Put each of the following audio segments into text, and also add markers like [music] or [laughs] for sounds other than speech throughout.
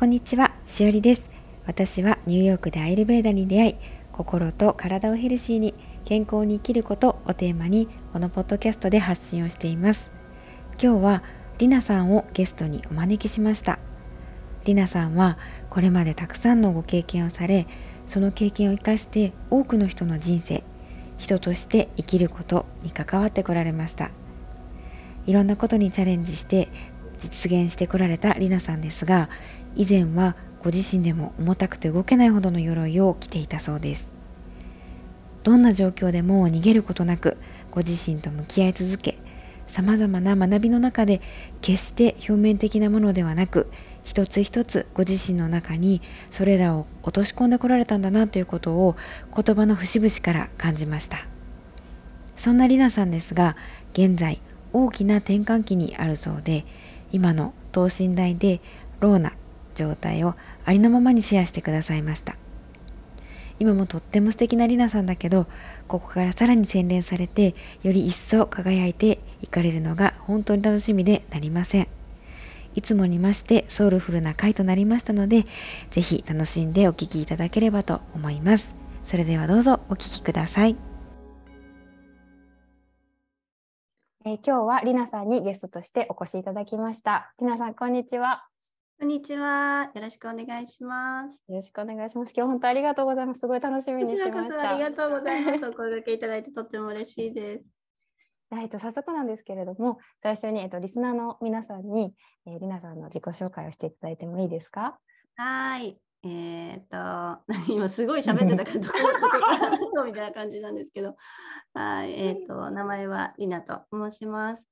こんにちは、しおりです。私はニューヨークでアイルベーダに出会い、心と体をヘルシーに健康に生きることをテーマにこのポッドキャストで発信をしています。今日はりなさんをゲストにお招きしました。りなさんはこれまでたくさんのご経験をされ、その経験を生かして多くの人の人生、人として生きることに関わってこられました。いろんなことにチャレンジして実現してこられたりなさんですが以前はご自身でも重たくて動けないほどの鎧を着ていたそうです。どんな状況でも逃げることなくご自身と向き合い続けさまざまな学びの中で決して表面的なものではなく一つ一つご自身の中にそれらを落とし込んでこられたんだなということを言葉の節々から感じました。そんなりなさんですが現在大きな転換期にあるそうで今の等身大でローな状態をありのままにシェアしてくださいました。今もとっても素敵なりなさんだけどここからさらに洗練されてより一層輝いていかれるのが本当に楽しみでなりません。いつもにましてソウルフルな回となりましたのでぜひ楽しんでお聴きいただければと思います。それではどうぞお聴きください。えー、今日はりなさんにゲストとしてお越しいただきました。りなさん、こんにちは。こんにちは。よろしくお願いします。よろしくお願いします。今日本当ありがとうございます。すごい楽しみにしてました。ありがとうございます。お声掛けいただいてとっても嬉しいです。[laughs] えっと、早速なんですけれども、最初に、えっと、リスナーの皆さんに、えー、りなさんの自己紹介をしていただいてもいいですか？はい。えっ、と、[laughs] 今すごい喋ってたから、[laughs] どこからそうみたいな感じなんですけど、はい、えっ、と、名前はりなと申します。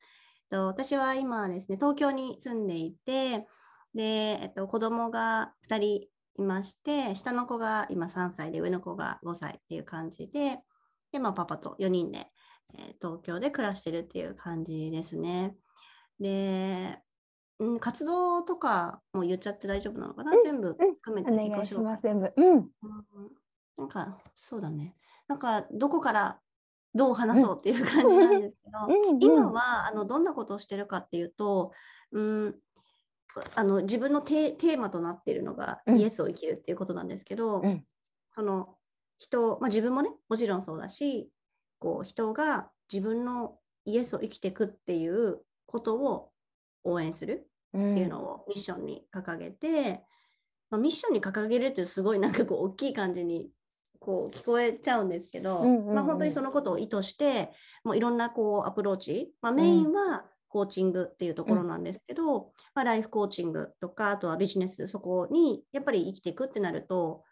と私は今ですね、東京に住んでいて、で、えっと、子供が2人いまして、下の子が今3歳で、上の子が5歳っていう感じで、で、まあ、パパと4人で、えー、東京で暮らしてるっていう感じですね。で、うん、活動とかも言っちゃって大丈夫なのかな、うん、全部含めて自己紹介。全部、うん、なんか、そうだね。なんか、どこからどう話そうっていう感じなんですけど、うん、今はあのどんなことをしてるかっていうと、うん、あの自分のテーマとなっているのが、イエスを生きるっていうことなんですけど、その人、まあ、自分もねもちろんそうだしこう人が自分のイエスを生きていくっていうことを応援するっていうのをミッションに掲げて、まあ、ミッションに掲げるっていうすごい [laughs] なんかこう大きい感じにこう聞こえちゃうんですけど、まあ、本当にそのことを意図してもういろんなこうアプローチ、まあ、メインはコーチングっていうところなんですけど、うん、まあ、ライフコーチングとかあとはビジネスそこにやっぱり生きていくってなると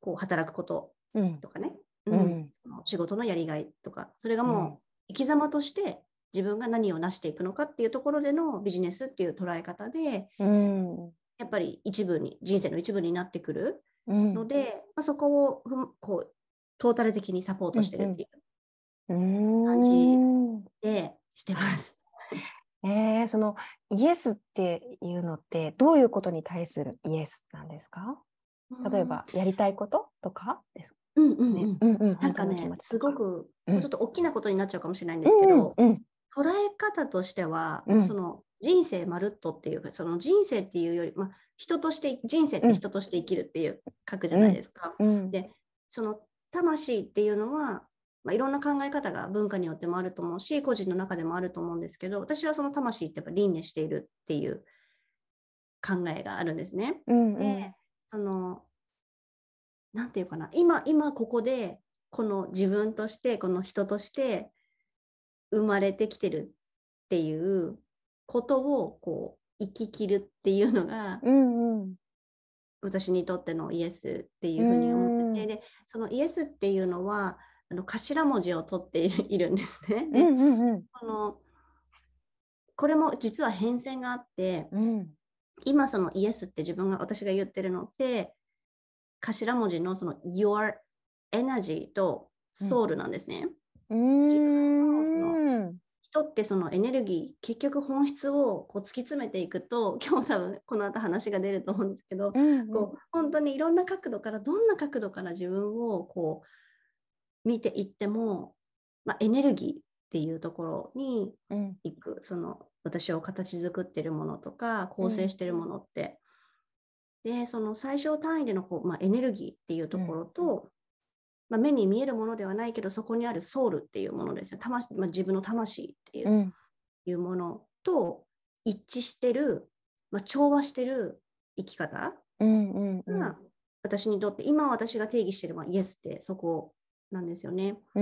こう働くこととかね、うん、うん、その仕事のやりがいとかそれがもう生き様として自分が何を成していくのかっていうところでのビジネスっていう捉え方で、うん、やっぱり一部に人生の一部になってくるので、うん、まあ、そこをこうトータル的にサポートしてるっていう感じでしてます。[laughs] えー、そのイエスっていうのってどういうことに対するイエスなんですか？例えばやりたいこととかですうんうんうん。なんかね、すごく、ちょっと大きなことになっちゃうかもしれないんですけど、うんうん、捉え方としては、うん、その人生まるっとっていうかその人生っていうより、まあ、人として人生って人として生きるっていう書くじゃないですか。うん、でその魂っていうのは、まあ、いろんな考え方が文化によってもあると思うし個人の中でもあると思うんですけど私はその魂ってやっぱ輪廻しているっていう考えがあるんですね。うんうん、でその何て言うかな今今ここでこの自分としてこの人として生まれてきてるっていうことをこう生ききるっていうのが、うんうん、私にとってのイエスっていうふうに思ってて、でそのイエスっていうのはあの頭文字を取っているんですね。[laughs] で、うんうんうん、このこれも実は変遷があって、うん、今そのイエスって自分が私が言ってるのって頭文字のその Your Energy とソウルなんですね。うん、自分のその。人ってそのエネルギー結局本質をこう突き詰めていくと [laughs] 今日多分この後話が出ると思うんですけど、うんうん、こう本当にいろんな角度からどんな角度から自分をこう見ていっても、まあ、エネルギーっていうところに行く、うん、その私を形作ってるものとか構成してるものって、でその最小単位でのこう、まあ、エネルギーっていうところと、まあ、目に見えるものではないけどそこにあるソウルっていうものですよ。魂、まあ、自分の魂っていう,、いうものと一致してる、まあ、調和してる生き方が、私にとって今私が定義してる、まあ、イエスってそこなんですよね。で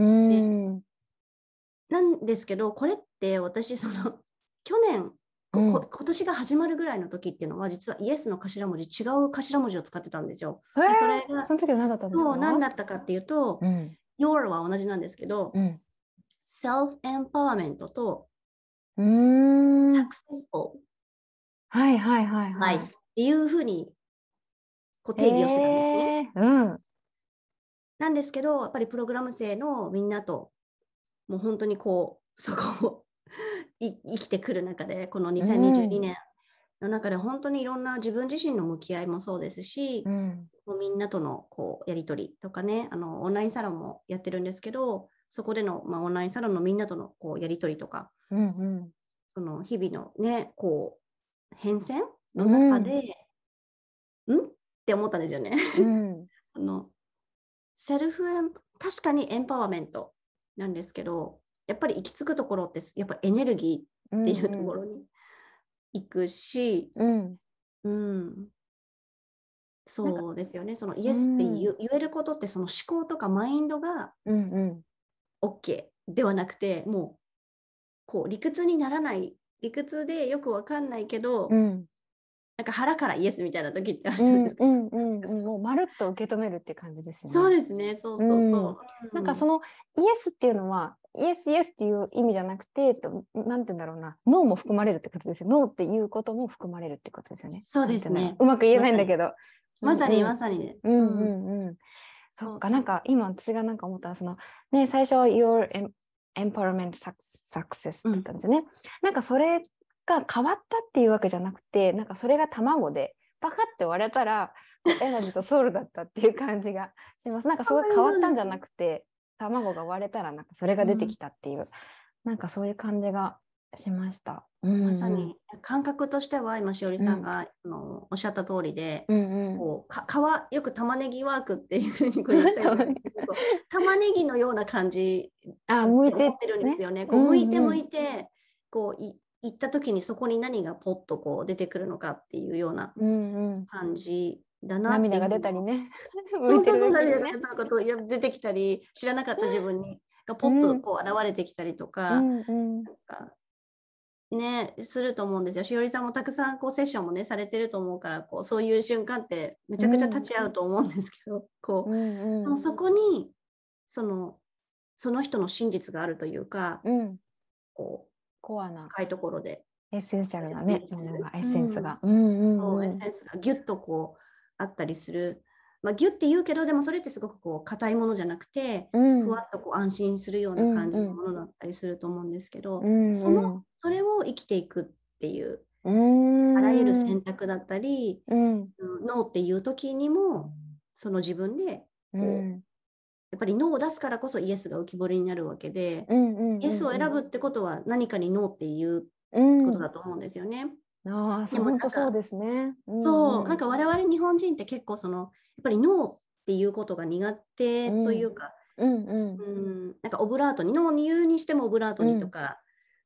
なんですけどこれって私その去年うん、今年が始まるぐらいの時っていうのは実はイエスの頭文字違う頭文字を使ってたんですよ。えー、それがその時は何だったんですか？そう何だったかっていうと、うん、Your は同じなんですけど、うん、Self Empowerment と Successful はいはいはいはい。Life っていうふうにこう定義をしてたんですね。えー、うん、なんですけどやっぱりプログラム生のみんなともう本当にこうそこを生きてくる中でこの2022年の中で本当にいろんな自分自身の向き合いもそうですし、うん、もうみんなとのこうやり取りとかねあのオンラインサロンもやってるんですけどそこでの、まあ、オンラインサロンのみんなとのこうやり取りとか、うんうん、その日々のねこう変遷の中で、うん、ん？って思ったんですよね。うん、[laughs] あのセルフエン確かにエンパワーメントなんですけどやっぱり行き着くところってやっぱエネルギーっていうところに行くし、うん、うん、そうですよね。そのイエスって言,、えることってその思考とかマインドが OK ではなくて、もうこう理屈にならない理屈でよくわかんないけど、うん、なんか腹からイエスみたいな時ってあるじゃないですか。うんうんうん、もうまるっと受け止めるって感じですね。そうですね、そうそうそう。うん、なんかそのイエスっていうのはイエスイエスっていう意味じゃなくて、なんて言うんだろうな、ノーも含まれるってことですよ。ノーっていうことも含まれるってことですよね。そうですね。うまく言えないんだけど。まさにまさに。うんうんうん。そっか、なんか今私がなんか思ったら、そのね、最初は Your Empowerment Success だったんですよね。うん、なんかそれが変わったっていうわけじゃなくてなんかそれが卵でパカって割れたらエナジーとソウルだったっていう感じがしますなんかすごい変わったんじゃなくて卵が割れたらなんかそれが出てきたっていう、うん、なんかそういう感じがしました。まさに感覚としては今しおりさんが、うん、あのおっしゃった通りで、うんうん、こうか皮よく玉ねぎワークっていうふうにこう言ったんですけど玉ねぎのような感じあ向いてってるんですよね。こう向いて向いて、こうい行った時にそこに何がポッとこう出てくるのかっていうような感じだな涙が出たり [laughs] ね。そうそうそう、涙が出たこといや出てきたり、知らなかった自分にがポッとこう現れてきたりとか、うん、なんかね、すると思うんですよ。しおりさんもたくさんこうセッションもね、されてると思うから、こうそういう瞬間ってめちゃくちゃ立ち会うと思うんですけど、こう、うんうん、そこにそのその人の真実があるというか、うん、こうコアな。深いところで。 essential なね、エッセンスが。エッセンスがギュッとこうあったりする。まあ、ギュッて言うけどでもそれってすごくこう硬いものじゃなくて、うん、ふわっとこう安心するような感じのものだったりすると思うんですけど、うんうん、そのそれを生きていくっていう、うん、あらゆる選択だったり、うん、ノーっていう時にもその自分でこう、やっぱりノーを出すからこそイエスが浮き彫りになるわけで、イエスを選ぶってことは何かにノーっていうことだと思うんですよね。うん、ああ、本当そうですね。うん、そう、なんか我々日本人って結構その、やっぱりノーっていうことが苦手というか、うん、うん、なんかオブラートに、ノーに言うにしてもオブラートにとか、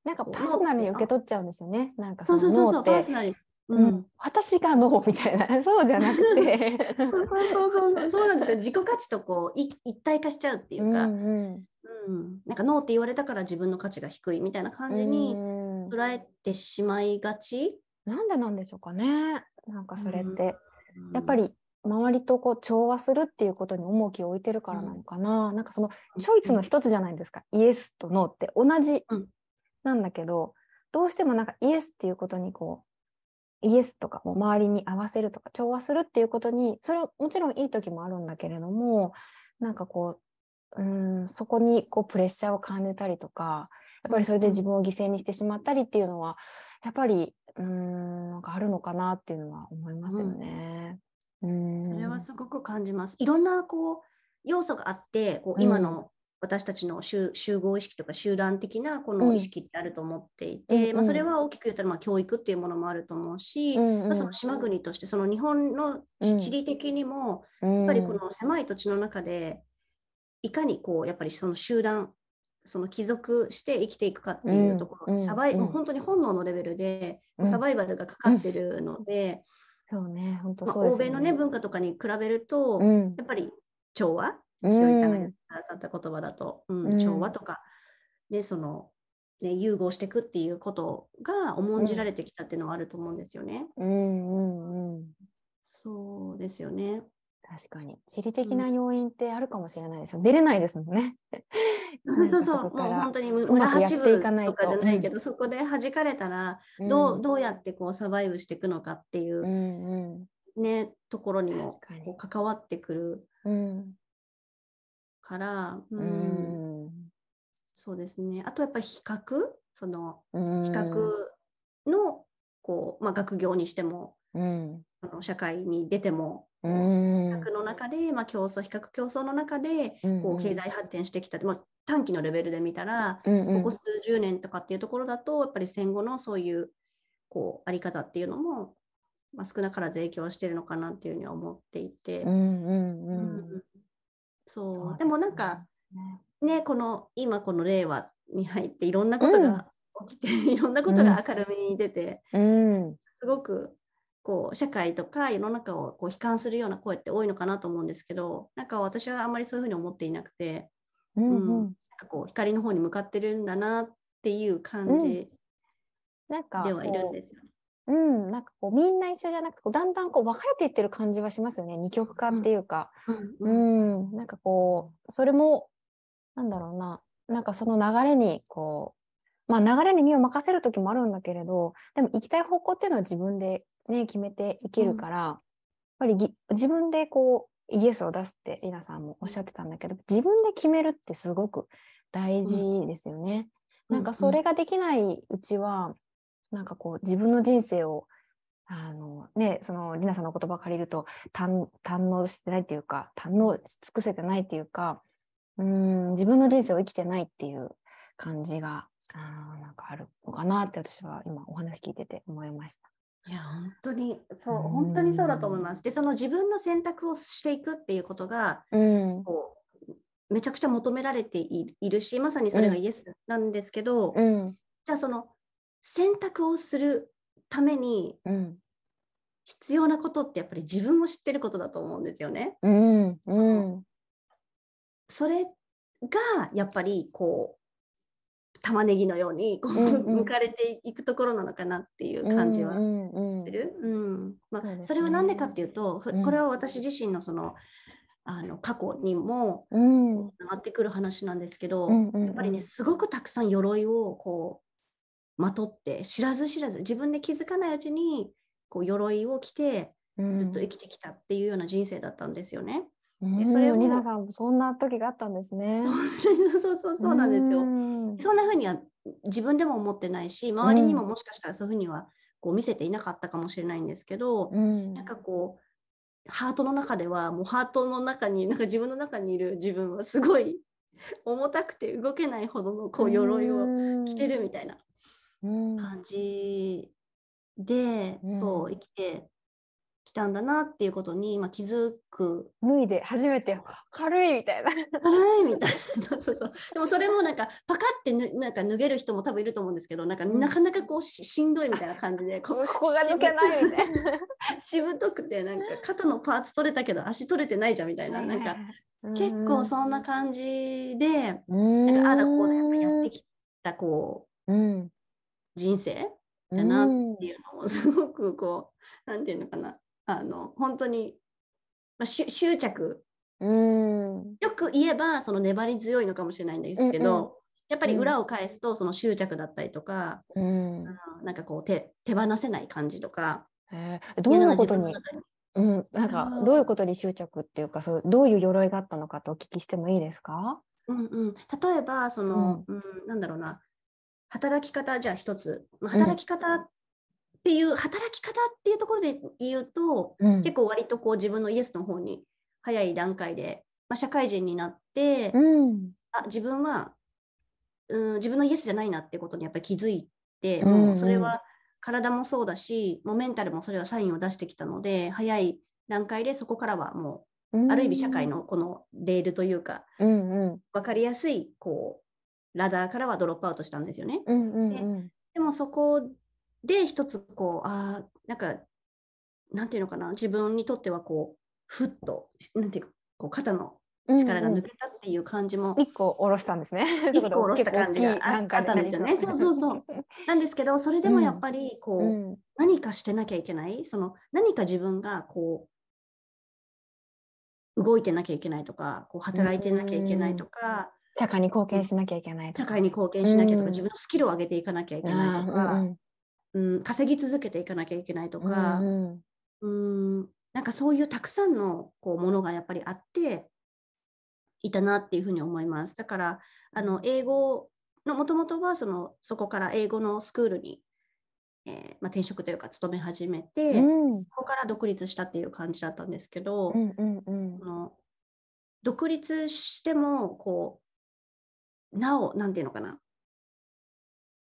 なんかパーソナルに受け取っちゃうんですよね。なんかそのノーって。そうそうそう、パーソナルうん、私がノーみたいな。[laughs] そうじゃなくて。そうそうそうそう。なんですよ。自己価値とこう一体化しちゃうっていうか、うん、なんかノーって言われたから自分の価値が低いみたいな感じに捉えてしまいがち、うん、なんでなんでしょうかね。なんかそれって、うん、やっぱり周りとこう調和するっていうことに重きを置いてるからなのかな、うん、なんかそのチョイスの一つじゃないですか、イエスとノーって同じなんだけど、どうしてもなんかイエスっていうことにこうイエスとかも周りに合わせるとか調和するっていうことにそれはもちろんいい時もあるんだけれどもなんかこううんそこにこうプレッシャーを感じたりとかやっぱりそれで自分を犠牲にしてしまったりっていうのはやっぱりうんなんかあるのかなっていうのは思いますよね。うん、それはすごく感じます。いろんなこう要素があってこう今の私たちの集合意識とか集団的なこの意識ってあると思っていて、うん、まあ、それは大きく言ったらまあ教育っていうものもあると思うし、うんうん、まあ、その島国としてその日本の地理的にもやっぱりこの狭い土地の中でいかにこうやっぱりその集団その帰属して生きていくかっていうところ、うん、サバイ、うん、もう本当に本能のレベルでサバイバルがかかってるので、そうね本当、ね、まあ、欧米のね文化とかに比べると、やっぱり調和？ひよりさんが言った言葉だと、うん、調和とか。でその、ね、融合していくっていうことが重んじられてきたっていうのはあると思うんですよね。うんうんうん、そうですよね。確かに。地理的な要因ってあるかもしれないですよ、うん、出れないですもんね。[laughs] そうそうそう、もう本当に村八分とかじゃないけど、うん、そこで弾かれたらどううん、どうやってこうサバイブしていくのかっていう、うんうん、ねところにもこう関わってくるから、うん、そうですね。あとやっぱり比較、その比較のこうまあ学業にしても、あの社会に出ても比較の中で、まあ、競争比較競争の中でこう経済発展してきた、まあ、短期のレベルで見たら、うんうん、ここ数十年とかっていうところだとやっぱり戦後のそういうこうあり方っていうのも、まあ、少なからず影響してるのかなっていうふうには思っていて、そう。でもなんかねこの今この令和に入っていろんなことが起きて、うん、いろんなことが明るみに出て、うん、すごくこう社会とか世の中をこう悲観するような声って多いのかなと思うんですけどなんか私はあんまりそういうふうに思っていなくて、うん、うん、なんかこう光の方に向かってるんだなっていう感じではいるんですよ。ね。うん、なんかこうみんな一緒じゃなくてこうだんだんこう分かれていってる感じはしますよね。二極化っていうか、うん、うん、なんかこうそれもなんだろうな。なんかその流れにこうまあ流れに身を任せる時もあるんだけれどでも行きたい方向っていうのは自分でね、決めていけるから、うん、やっぱり自分でこうイエスを出すってりなさんもおっしゃってたんだけど自分で決めるってすごく大事ですよね。うん、なんかそれができないうちは、なんかこう自分の人生をあのね、そのりなさんの言葉を借りると堪能してないっていうか堪能し尽くせてないっていうかうん自分の人生を生きてないっていう感じがあなんかあるのかなって私は今お話聞いてて思いました。いや本当にそう本当にそうだと思います。でその自分の選択をしていくっていうことが、うん、こうめちゃくちゃ求められているしまさにそれがイエスなんですけど、うん、じゃあその選択をするために必要なことってやっぱり自分を知ってることだと思うんですよね。うんうん、それがやっぱりこう玉ねぎのようにこう、うんうん、向かれていくところなのかなっていう感じはする？うん。まあ、それは何でかっていうと、これは私自身のそのあの過去にもつながってくる話なんですけど、やっぱりねすごくたくさん鎧をこうまとって知らず知らず自分で気づかないうちにこう鎧を着てずっと生きてきたっていうような人生だったんですよね。でそれを皆さんそんな時があったんですね。[laughs] そうそうそうなんですよ。そんな風には自分でも思ってないし周りにももしかしたらそういう風にはこう見せていなかったかもしれないんですけど、うん、なんかこうハートの中ではもうハートの中になんか自分の中にいる自分はすごい [laughs] 重たくて動けないほどのこう鎧を着てるみたいな感じで、うん、そう生きてきたんだなっていうことに、まあ、気づく。脱いで初めて軽いみたいな。軽いみたいな。[laughs] そうそう。でもそれもなんかパカってなんか脱げる人も多分いると思うんですけどなんか、なかなかこうしんどいみたいな感じでここが抜けないみたいな。[laughs] しぶとくてなんか肩のパーツ取れたけど足取れてないじゃんみたいな。なんか結構そんな感じでなんかあだこうだやっぱやってきたこう、うん、人生だなっていうのもすごくこうなんていうのかなあの本当に、まあ、執着。うん。よく言えばその粘り強いのかもしれないんですけど、うんうん、やっぱり裏を返すとその執着だったりとか、うん、なんかこう手手放せない感じとか。えー、どういうことにうん、なんかどういうことに執着っていうかそうどういう鎧があったのかとお聞きしてもいいですか、うんうん、例えばその、うん、うん、なんだろうな。働き方じゃあ一つ、まあ、働き方っていう働き方っていうところで言うと、うん、結構割とこう自分のイエスの方に早い段階で、まあ、社会人になって、うん、あ自分はうん自分のイエスじゃないなってことにやっぱり気づいて、うんうん、もうそれは体もそうだしもうメンタルもそれはサインを出してきたので早い段階でそこからはもう、うん、ある意味社会のこのレールというか、うんうん、分かりやすいこうラダーからはドロップアウトしたんですよね。うんうんうん、ででもそこで一つこうあなんかなんていうのかな自分にとってはこうふっとなんていうかこう肩の力が抜けたっていう感じも、一、うん、個下ろしたんですね。[laughs] 一個下ろした感じがあったんですよね。そうそうそう。[laughs] なんですけどそれでもやっぱりこう、うん、何かしてなきゃいけない？その何か自分がこう動いてなきゃいけないとかこう働いてなきゃいけないとか、社会に貢献しなきゃいけない社会に貢献しなきゃとか、自分のスキルを上げていかなきゃいけないとか、うん稼ぎ続けていかなきゃいけないとか、うんなんかそういうたくさんのこうものがやっぱりあっていたなっていうふうに思います。だからあの英語のもともとはそのそこから英語のスクールに、えー、まあ、転職というか勤め始めて、うん、そこから独立したっていう感じだったんですけど、うんうんうん、の独立してもこうなお何て言うのかな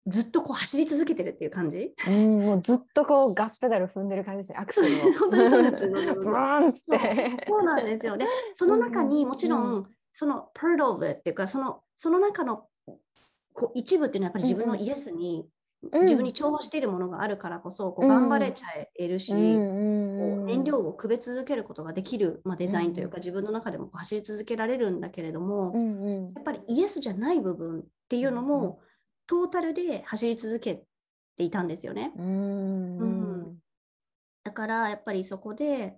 ずっとこう走り続けてるっていう感じ？うん、もうずっとこうガスペダル踏んでる感じですね、アクセルを。[laughs] 本当にそうです。そうなんですよ。で、その中にもちろん、その part of it っていうか、そのその中のこう一部っていうのはやっぱり自分のイエスに、うん、自分に調和しているものがあるからこそ、こう頑張れちゃえるし、燃料をくべ続けることができる、まあ、デザインというか、自分の中でも走り続けられるんだけれども、やっぱりイエスじゃない部分っていうのも、トータルで走り続けていたんですよね。うん、だからやっぱりそこで、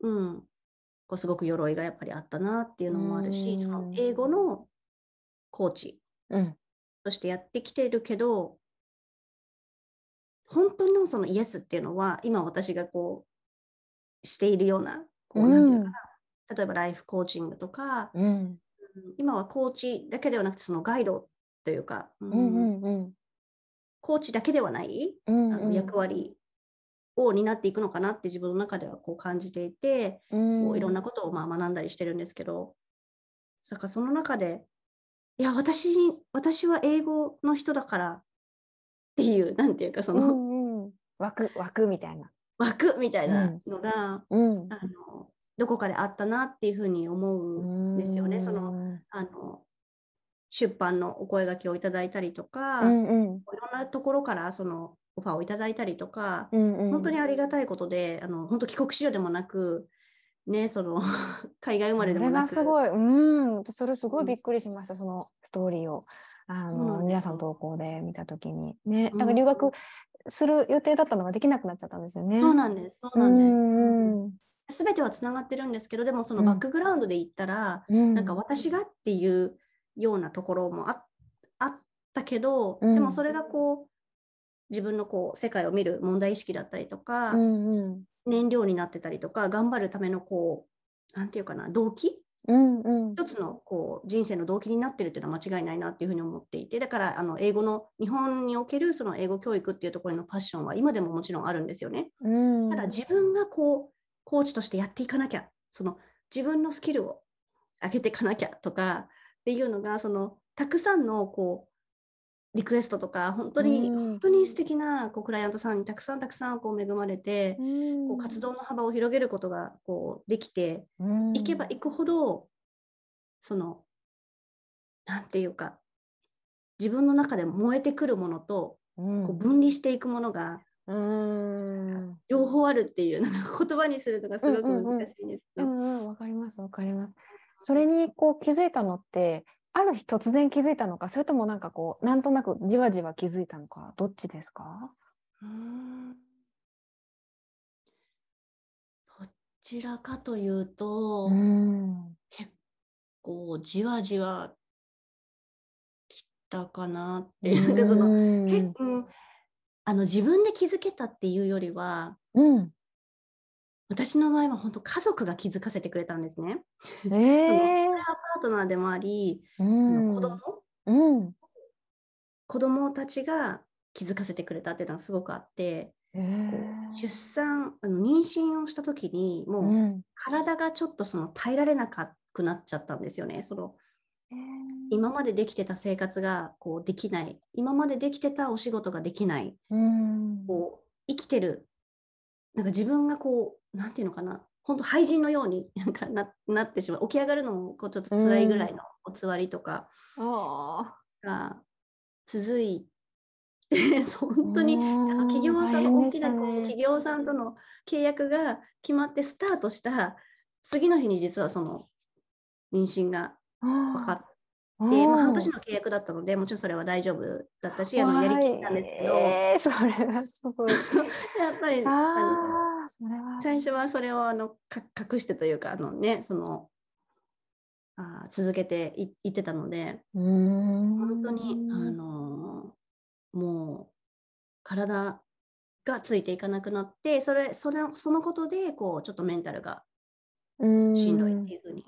うん、こうすごく鎧がやっぱりあったなっていうのもあるし、その英語のコーチとしてやってきてるけど、本当のそのイエスっていうのは今私がこうしているようなこうなんていうかな、例えばライフコーチングとか、うん、今はコーチだけではなくてそのガイドというか、うん。うんうん、コーチだけではない、うんうん、あの役割を担っていくのかなって自分の中ではこう感じていて、うん、こういろんなことをまあ学んだりしてるんですけどだからその中でいや私私は英語の人だからっていうなんていうかその、うんうん、枠枠みたいな。枠みたいなのが、うん、あのどこかであったなっていうふうに思うんですよね。そのあの出版のお声がけをいただいたりとか、うんうん、いろんなところからそのオファーをいただいたりとか、うんうん、本当にありがたいことであの本当帰国子女でもなくねその [laughs] 海外生まれでもなく。それがすごい。うん。それすごいびっくりしました、うん、そのストーリーを。あの皆さん投稿で見た時に。ね。なんか留学する予定だったのができなくなっちゃったんですよね。そうなんです。そうなんです、うんすべてはつながってるんですけどでもそのバックグラウンドで言ったら、うん、なんか私がっていうようなところもあったけど、うん、でもそれがこう自分のこう世界を見る問題意識だったりとか、うんうん、燃料になってたりとか頑張るためのこうなんていうかな動機、うんうん、一つのこう人生の動機になってるっていうのは間違いないなっていうふうに思っていてだからあの英語の日本におけるその英語教育っていうところのパッションは今でももちろんあるんですよね。うん、ただ自分がこうコーチとしてやっていかなきゃその自分のスキルを上げていかなきゃとかっていうのがそのたくさんのこうリクエストとか本当に、本当に素敵なこうクライアントさんにたくさんたくさんこう恵まれて、こう活動の幅を広げることがこうできていけばいくほどその何て言うか自分の中で燃えてくるものと、こう分離していくものが両方あるっていうなんか言葉にするのがすごく難しいんですね。わかりますわかります。それにこう気づいたのってある日突然気づいたのかそれともなんかこうなんとなくじわじわ気づいたのかどっちですか？うん。どちらかというと、うん、結構じわじわきたかなって、うん、その結構あの自分で気づけたっていうよりは、うん、私の場合は本当家族が気づかせてくれたんですね。えー、パートナーでもあり、うん、子供、うん、子供たちが気づかせてくれたっていうのがすごくあって、えー、出産あの妊娠をした時にもう体がちょっとその耐えられなくなっちゃったんですよね。その今までできてた生活がこうできない。今までできてたお仕事ができない、こう生きてるなんか自分がこうなんていうのかな本当廃人のようになんかななってしまう。起き上がるのもこうちょっと辛いぐらいのおつわりとかが続いて [laughs] 本当に企業さんの大きなこう企業さんとの契約が決まってスタートした次の日に実はその妊娠が分かって。でまあ、半年の契約だったのでもちろんそれは大丈夫だったしあのやりきったんですけど、えー、それはすごい。[laughs] やっぱりあの最初はそれをあの隠してというかあの、ね、そのあ続けていいってたので。本当にあのもう体がついていかなくなってそれそれそのことでこうちょっとメンタルがしんどいっていうふうに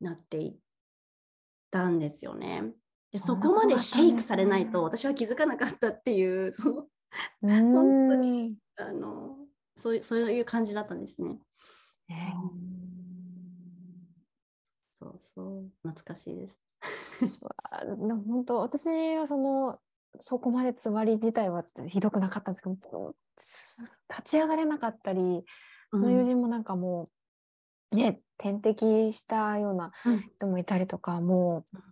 なっていったんですよね。でそこまでシェイクされないと私は気づかなかったっていう [laughs] 本当にあのそういうそういう感じだったんですね。そうそう。懐かしいです。本当私はそのそこまでつわり自体はひどくなかったんですけど立ち上がれなかったり、その友人もなんかもうね点滴したような人もいたりとか、うん、もう本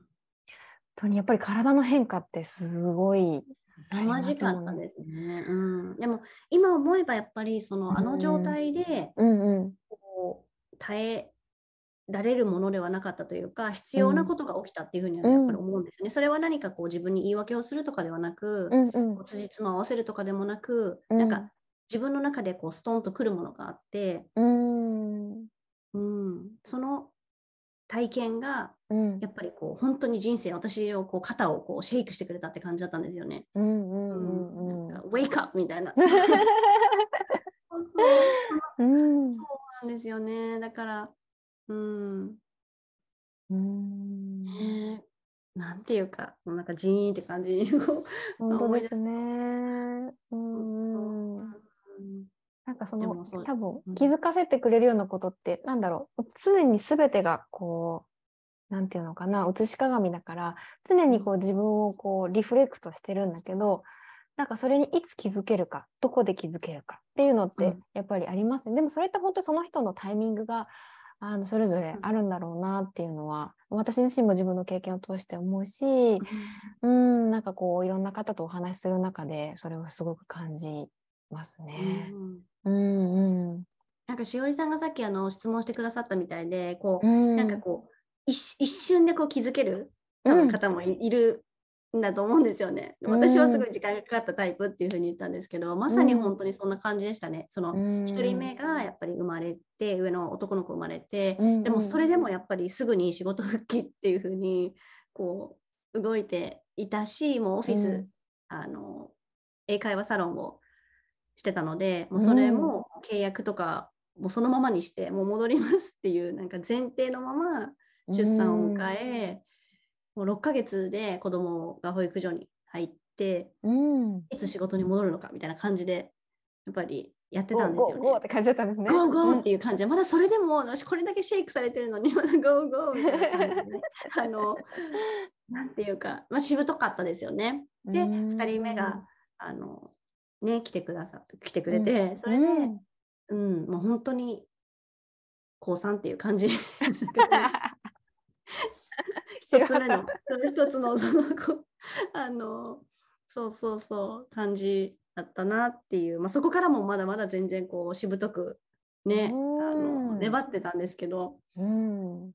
当にやっぱり体の変化ってすごい凄まじかったですね、うん、でも今思えばやっぱりそのあの状態で、こう耐えられるものではなかったというか必要なことが起きたっていうふうにはやっぱり思うんですよね。うん、それは何かこう自分に言い訳をするとかではなく、うんうん、辻褄を合わせるとかでもなく、うん、なんか自分の中でこうストンとくるものがあって、うん、うん、その体験がやっぱりこう本当に人生私をこう肩をこうシェイクしてくれたって感じだったんですよね。ウェイクアップみたいな。[laughs] そうなんですよね。だからうん。うん。ねなんていうか、なんかジーンって感じに本当ですね。その多分気づかせてくれるようなことって、なんだろう常に全てがこうなんていうのかな写し鏡だから常にこう自分をこうリフレクトしてるんだけどなんかそれにいつ気づけるかどこで気づけるかっていうのってやっぱりありますね、うん、でもそれって本当その人のタイミングがあのそれぞれあるんだろうなっていうのは、私自身も自分の経験を通して思うし、うん、なんかこういろんな方とお話しする中でそれをすごく感じますね。うん、うんうん。なんかしおりさんがさっきあの質問してくださったみたいでこう、うん、なんかこう一瞬でこう気づける多分方もいるだと思うんですよね。私はすごい時間がかかったタイプっていうふうに言ったんですけど、まさに本当にそんな感じでしたね。その1人目がやっぱり生まれて上の男の子生まれて、でもそれでもやっぱりすぐに仕事復帰っていうふうにこう動いていたしもうオフィス、あの英会話サロンをしてたのでもうそれも契約とかもうそのままにしてもう戻りますっていうなんか前提のまま出産を迎え、もう6ヶ月で子供が保育所に入って、うん、いつ仕事に戻るのかみたいな感じでやっぱりやってたんですよね。ゴーって感じだったんですね。ゴーゴーっていう感じで、まだそれでも私これだけシェイクされてるのにまだゴーゴーみたいな感じで、ね、[laughs] あのなんていうか、まあ、しぶとかったですよね。で2人目があの、ね、来てくださって来てくれて、それで、うん、もう本当に高3っていう感じ。[laughs] 一つ目の一つのそのあのそうそうそう感じだったなっていう、まあ、そこからもまだまだ全然こうしぶとくねあの粘ってたんですけど、うん、うん、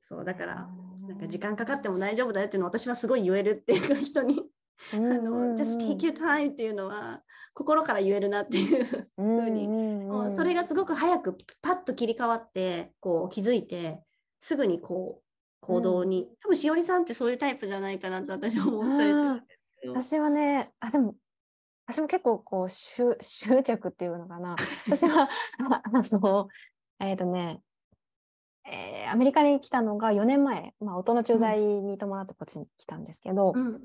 そうだからなんか時間かかっても大丈夫だよっていうのを私はすごい言えるっていうか人に。[laughs] あの just take your time っていうのは心から言えるなっていうふうに、うそれがすごく早くパッと切り替わってこう気づいてすぐにこう行動に、うん、多分しおりさんってそういうタイプじゃないかなと私は思ったりするんですけど。私はねあでも私も結構こう執執着っていうのかな。[laughs] 私は [laughs] あのえっ、ー、とねえー、アメリカに来たのが4年前、まあ、音の駐在に伴ってこっちに来たんですけど、うん、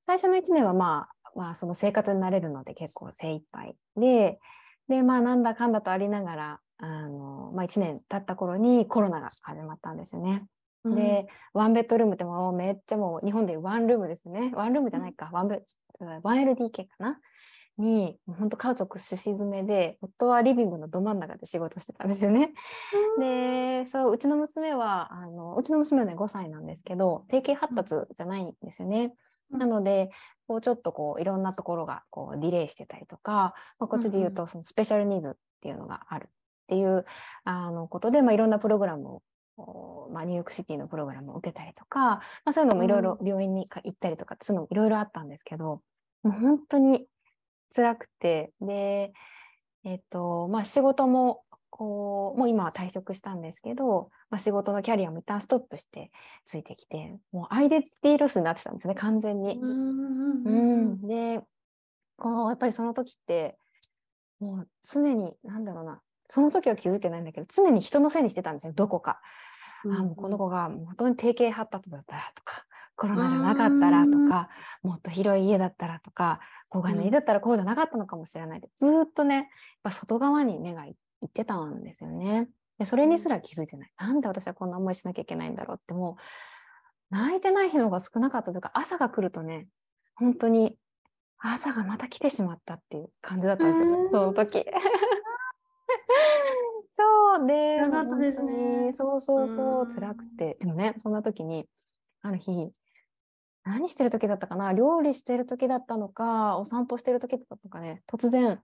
最初の1年は、まあ、まあその生活になれるので結構精一杯ででまあなんだかんだとありながらあの、まあ、1年経った頃にコロナが始まったんですよね。うん、でワンベッドルームってもうめっちゃもう日本でワンルームですねワンルームじゃないか、ワンベ 1LDK かな？に本当家族すし詰めで夫はリビングのど真ん中で仕事してたんですよね。でそううちの娘はあのうちの娘はね5歳なんですけど定型発達じゃないんですよね。なのでこうちょっとこういろんなところがこうディレイしてたりとか、まあ、こっちで言うとそのスペシャルニーズっていうのがあるっていうあのことで、まあ、いろんなプログラムをまあ、ニューヨークシティのプログラムを受けたりとか、まあ、そういうのもいろいろ病院に行ったりとか、そういうのもいろいろあったんですけど、もう本当に辛くて、で、えっと、まあ仕事も、こう、もう今は退職したんですけど、まあ、仕事のキャリアも一旦ストップしてついてきて、もうアイデンティティロスになってたんですね、完全に。うん、で、こう、やっぱりその時って、もう常に、なんだろうな、その時は気づいてないんだけど、常に人のせいにしてたんですよ、どこか。あもうこの子が本当に定型発達だったらとか、コロナじゃなかったらとか、もっと広い家だったらとか、郊外の家だったらこうじゃなかったのかもしれないで、ずっとね、やっぱ外側に目がいってたんですよね。でそれにすら気づいてない。なんで私はこんな思いしなきゃいけないんだろうってもう、泣いてない日の方が少なかったというか、朝が来るとね、本当に朝がまた来てしまったっていう感じだったんですよ、その時。[laughs] そうで、かったですね。そうそうそう、辛くて。でもね、そんな時に、ある日、何してる時だったかな料理してる時だったのか、お散歩してる時だったのかね、突然、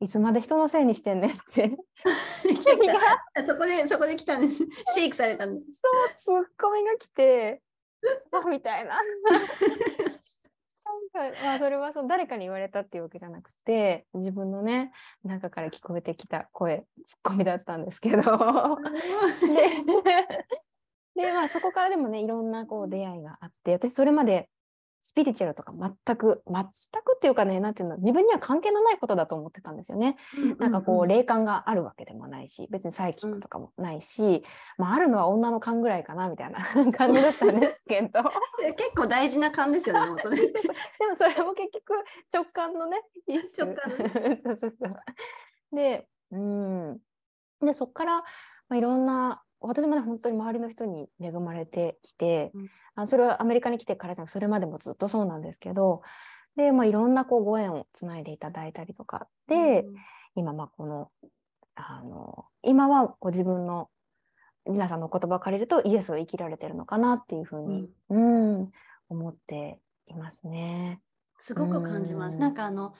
いつまで人のせいにしてんねんって [laughs] [laughs] そこで、そこで来たんです。シェイクされたんです。そう、ツッコミが来て、あみたいな。なんかまあそれはそう誰かに言われたっていうわけじゃなくて自分のね中から聞こえてきた声ツッコミだったんですけどで [laughs] で、まあ、そこからでもねいろんなこう出会いがあって私それまでスピリチュアルとか全く全くっていうかねなんていうの自分には関係のないことだと思ってたんですよね。なんかこう霊感があるわけでもないし別にサイキックとかもないし、うん、まあ、あるのは女の勘ぐらいかなみたいな [laughs] 感じだったんですけど。[laughs] 結構大事な勘ですよねで。[laughs] もそれも結局直感のね一種。でうん。でそこから、まあ、いろんな私もね本当に周りの人に恵まれてきて、うん、あそれはアメリカに来てからじゃなくそれまでもずっとそうなんですけどで、まあ、いろんなこうご縁をつないでいただいたりとかで、うん、今まあこのあの今はこう自分の皆さんの言葉を借りるとイエスを生きられてるのかなっていうふうに、うん、うん思っていますね。すごく感じます。なんかあの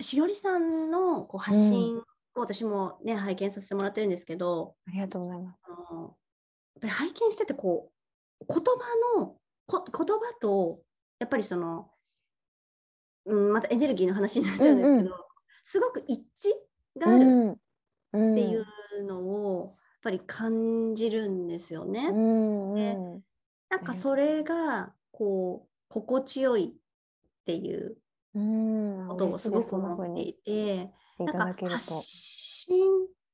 しおりさんのこう発信私もね、拝見させてもらってるんですけど、ありがとうございます。あのやっぱり拝見してて、こう、言葉の、こ言葉と、やっぱりその、うん、またエネルギーの話になっちゃうんですけど、うんうん、すごく一致があるっていうのを、やっぱり感じるんですよね。うんうん、でなんかそれが、こう、心地よいっていうことをすごく思っていて、ていただけると。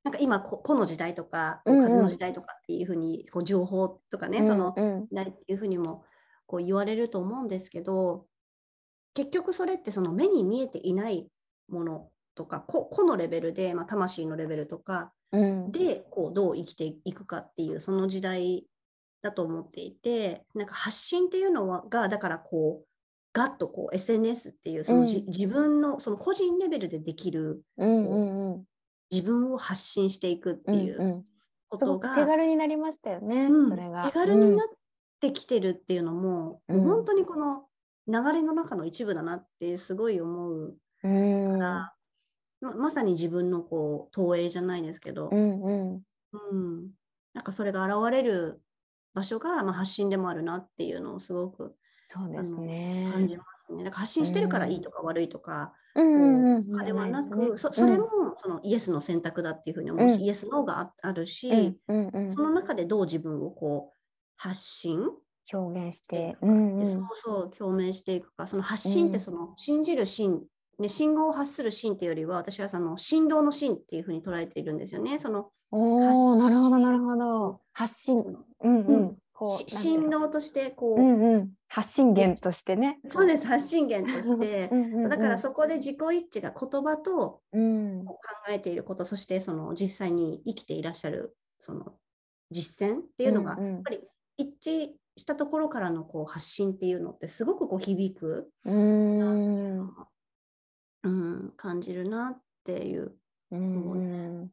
なんか今ここの時代とか、風の時代とかっていうふうにこう情報とかね、うんうん、そのないっていうふうにもこう言われると思うんですけど結局それってその目に見えていないものとか個個のレベルで、まあ、魂のレベルとかでこうどう生きていくかっていうその時代だと思っていてなんか発信っていうのはがだからこうガッとこう SNS っていうその、うん、自分のその個人レベルでできる、うんうんうん、自分を発信していくっていうことが、うんうん、手軽になりましたよね、うん、それが。手軽になってきてるっていうのも、もう本当にこの流れの中の一部だなってすごい思うから、ままさに自分のこう投影じゃないですけど、うん。うん、なんかそれが現れる場所が、まあ、発信でもあるなっていうのをすごくそうですね。感じますね。だから発信してるからいいとか悪いとか、あれはなく、そそれもそのイエスの選択だっていうふうに思うし、イエスのがあるし、その中でどう自分をこう発信表現して、そうそう表明していくかその発信ってその信じる信ね、信号を発する信っていうよりは私はその振動の信っていうふうに捉えているんですよね。そのおなるほどなるほど。発信。うんうん。こう振動としてこう、うんうん、発信源としてね。そうです発信源として。だからそこで自己一致が言葉と考えていること、そしてその実際に生きていらっしゃるその実践っていうのが、やっぱり一致したところからのこう発信っていうのってすごくこう響くうん。うん感じるなっていう。うん。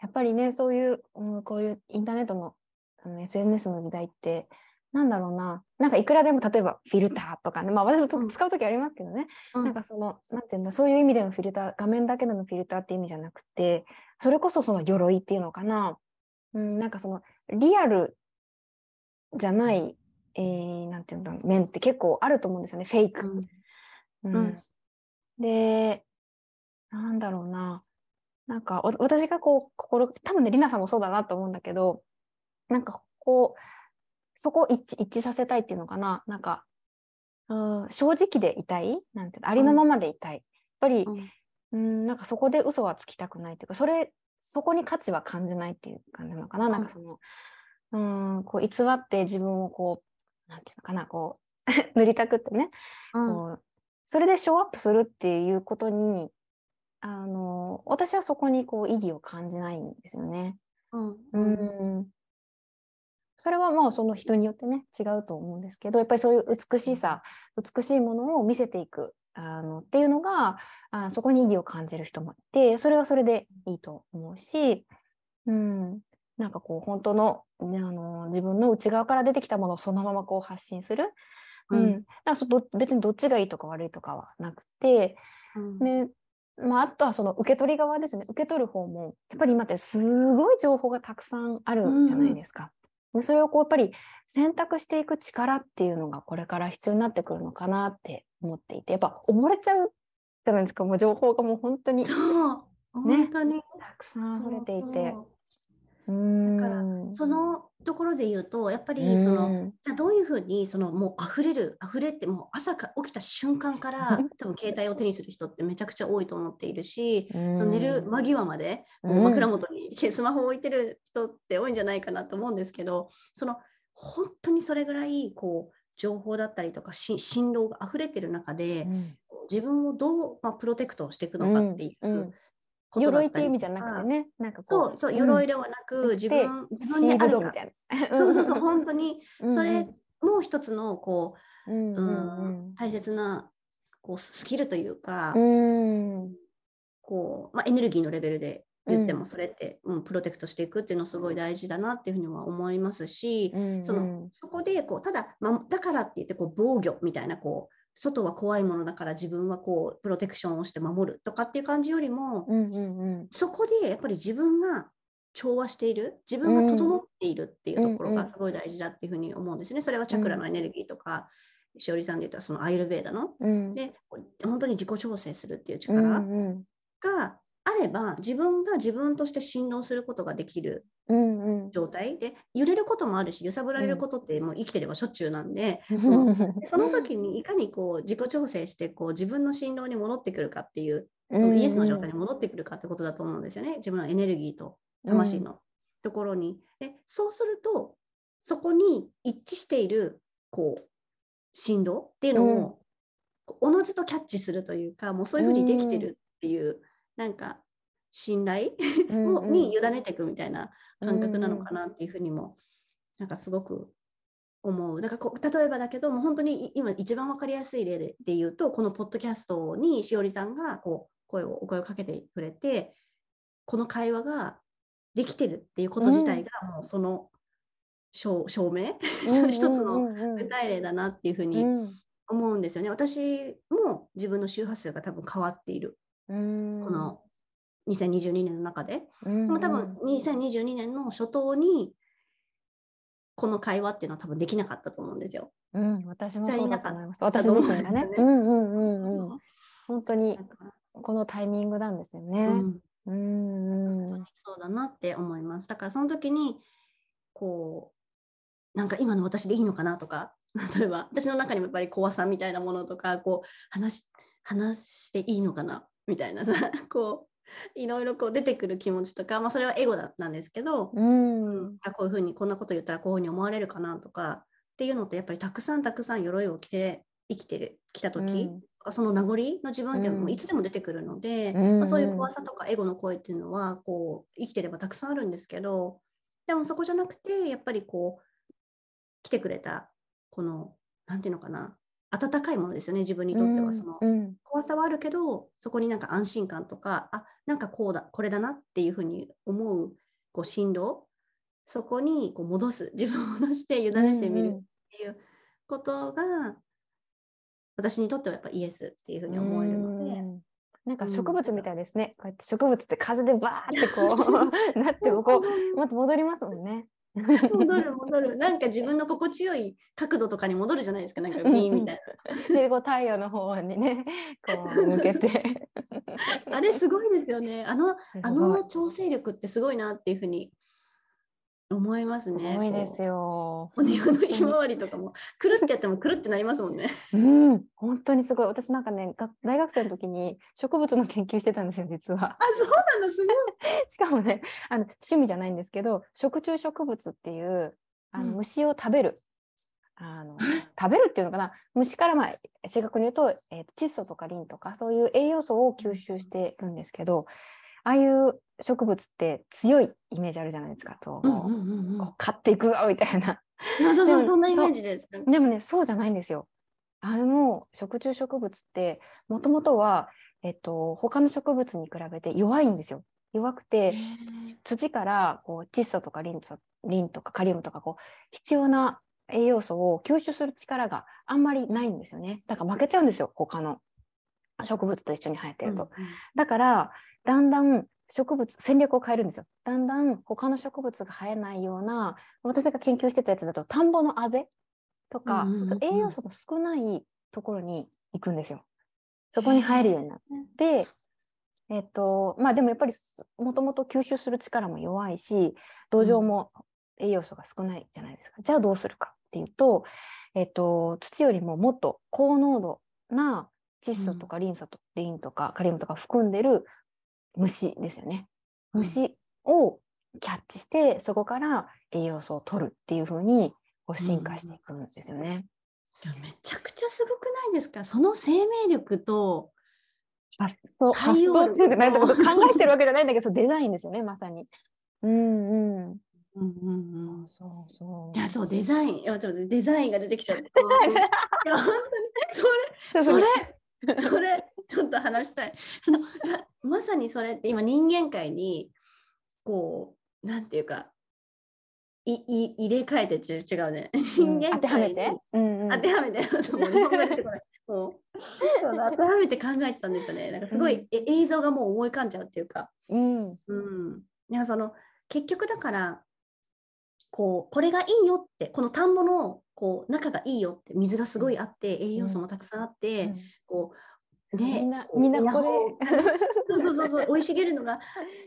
やっぱりねそういう、うん、こういうインターネットのあの SNS の時代ってなんだろうな、なんかいくらでも例えばフィルターとかね、まあ私もちょっと使う時ありますけどね、うん、なんかその、なんていうんだ、そういう意味でのフィルター、画面だけでのフィルターって意味じゃなくて、それこそその鎧っていうのかな、うん、なんかそのリアルじゃない、えー、なんていうんだろう、面って結構あると思うんですよね、フェイク。うん、うん、で、なんだろうな、なんか私がこう、心、多分ね、りなさんもそうだなと思うんだけど、なんかこう、そこを一致一致させたいっていうのかな、なんか、うん、正直でいたい？なんてありのままでいたい。やっぱり、うん、なんかそこで嘘はつきたくないっていうか、それ、そこに価値は感じないっていう感じなのかな、なんかその、うん、こう偽って自分をこう、なんていうのかな、こう、[laughs] 塗りたくってね、うん、こうそれでショーアップするっていうことに、あの、私はそこにこう意義を感じないんですよね。うん、うんそれはもうその人によってね違うと思うんですけどやっぱりそういう美しさ美しいものを見せていくあのっていうのがあそこに意義を感じる人もいてそれはそれでいいと思うし、うん、なんかこう本当のあの自分の内側から出てきたものをそのままこう発信する、うん、うん、だから別にどっちがいいとか悪いとかはなくて、うん、でまあ、あとはその受け取り側ですね。受け取る方もやっぱり今ってすごい情報がたくさんあるじゃないですか。でそれをこうやっぱり選択していく力っていうのがこれから必要になってくるのかなって思っていてやっぱ溺れちゃうじゃないですか。もう情報がもう本当に、ね、本当に。たくさん溢れていてだからそのところで言うとやっぱりそのじゃあどういうふうにそのもう溢れる溢れってもう朝か起きた瞬間から [laughs] 多分携帯を手にする人ってめちゃくちゃ多いと思っているしその寝る間際までもう枕元にスマホを置いてる人って多いんじゃないかなと思うんですけどその本当にそれぐらいこう情報だったりとか振動が溢れてる中で、自分をどう、まあ、プロテクトしていくのかっていう、鎧っていう意味じゃなくてね、なんかそうそう、鎧ではなく、自分、自分にあるみたいな。[laughs] そうそうそう、本当に、それも一つの、こう、うん大切な、こう、スキルというか、こう、まあ、エネルギーのレベルで言ってもそれって、うん、プロテクトしていくっていうのすごい大事だなっていうふうには思いますし、うんうん、そのそこでこうただ、ま、だからって言ってこう防御みたいなこう外は怖いものだから自分はこうプロテクションをして守るとかっていう感じよりも、うんうんうん、そこでやっぱり自分が調和している自分が整っているっていうところがすごい大事だっていうふうに思うんですね。それはチャクラのエネルギーとか、うん、しおりさんで言うとそのアイルベーダの、うん、で本当に自己調整するっていう力があれば自分が自分として振動することができる状態、うん。うん、で揺れることもあるし揺さぶられることってもう生きてればしょっちゅうなんで、[laughs] う。ん、そのその時にいかにこう自己調整してこう自分の振動に戻ってくるかっていうそのイエスの状態に戻ってくるかってことだと思うんですよね。自分のエネルギーと魂のところに。でそうするとそこに一致しているこう振動っていうのをおのずとキャッチするというかもうそういうふうにできてるっていうなんか信頼？[laughs] をに委ねていくみたいな感覚なのかなっていうふうにもなんかすごく思う。だからこう例えばだけどもう本当に今一番分かりやすい例で言うとこのポッドキャストにしおりさんがこう声をお声をかけてくれてこの会話ができてるっていうこと自体がもうその証明、[laughs] うん、一つの具体例だなっていうふうに思うんですよね。私も自分の周波数が多分変わっているこの2022年の中で、うんうん、でも多分2022年の初頭にこの会話っていうのは多分できなかったと思うんですよ。うん、私もそうだと思います。私自身がね。[laughs] うんうんうんうん。本当にこのタイミングなんですよね。うん、うんそうだなって思います。だからその時にこうなんか今の私でいいのかなとか [laughs] 例えば私の中にもやっぱり怖さみたいなものとかこう話話していいのかなみたいなさ [laughs] こういろいろこう出てくる気持ちとか、まあ、それはエゴだなんですけど、うん、うん、こういうふうにこんなこと言ったらこういうふうに思われるかなとかっていうのってやっぱりたくさんたくさん鎧を着て生きてる来た時、うん、その名残の自分ってもいつでも出てくるので、うん、まあ、そういう怖さとかエゴの声っていうのはこう生きてればたくさんあるんですけどでもそこじゃなくてやっぱりこう来てくれたこの何て言うのかな温かいものですよね自分にとっては。その、怖さはあるけどそこになんか安心感とかあなんかこうだこれだなっていうふうに思うこう振動そこにこう戻す [laughs] 自分を戻して委ねてみるっていうことが、私にとってはやっぱイエスっていうふうに思えるので。なんか植物みたいですね、こうやって植物って風でバーってこう [laughs] なってもこうまた戻りますもんね。戻る [laughs] 戻る。なんか自分の心地よい角度とかに戻るじゃないですか。なんかビーンみたいな。でこう太陽の方にね [laughs] こう向けて。あれすごいですよね。あのあの調整力ってすごいなっていうふうに思いますね。すごいですよ。お庭のひまわりとかもくるってやってもくるってなりますもんね。うん、本当にすごい。私なんかね、大学生の時に植物の研究してたんですよ、実は。あ、そうなの、すごい。[laughs] しかもね、あの趣味じゃないんですけど、食虫植物っていうあの虫を食べる。うん、あの食べるっていうのかな？虫から、まあ、正確に言うと、えー、窒素とかリンとかそういう栄養素を吸収してるんですけどああいう植物って強いイメージあるじゃないですか。と、買っていくみたいな。そうそうそうそんなイメージです。でもねそうじゃないんですよ。あの食虫植物ってもともとは、えっと、他の植物に比べて弱いんですよ。弱くて土からこう窒素とかリンリンとかカリウムとかこう必要な栄養素を吸収する力があんまりないんですよね。だから負けちゃうんですよ他の植物と一緒に生えてると。うんうん、だからだんだん植物戦略を変えるんですよ。だんだん他の植物が生えないような私が研究してたやつだと田んぼのあぜとか、うんうんうん、栄養素の少ないところに行くんですよ。そこに生えるようになって、えっとまあでもやっぱりもともと吸収する力も弱いし土壌も栄養素が少ないじゃないですか。じゃあどうするかっていうと、えっと、土よりももっと高濃度な窒素とかリン素と、リンとかカリウムとか含んでる虫ですよね。虫をキャッチしてそこから栄養素を取るっていう風にこう進化していくんですよね。うん、めちゃくちゃすごくないですか？その生命力と発想発想っていうかなんか考えてるわけじゃないんだけど [laughs] デザインですよねまさに。うんうん。うんうんうん、そうそう。いやそうデザインいやちょっとデザインが出てきちゃって。[laughs] いや本当にそれそれ [laughs] それちょっと話したい。まさにそれって今人間界にこうなんていうかいい入れ替えて違うね。人間界に、うん、当てはめて、[laughs] 当てはめて、考えてたんですよね。なんかすごい、うん、映像がもう思い浮かんじゃうっていうか。うん。うん。いやその結局だからこうこれがいいよってこの田んぼのこう仲がいいよって水がすごいあって、栄養素もたくさんあって、うん、こうね、みんなみんなこれ。[laughs] そうそうそうそう生い茂るのが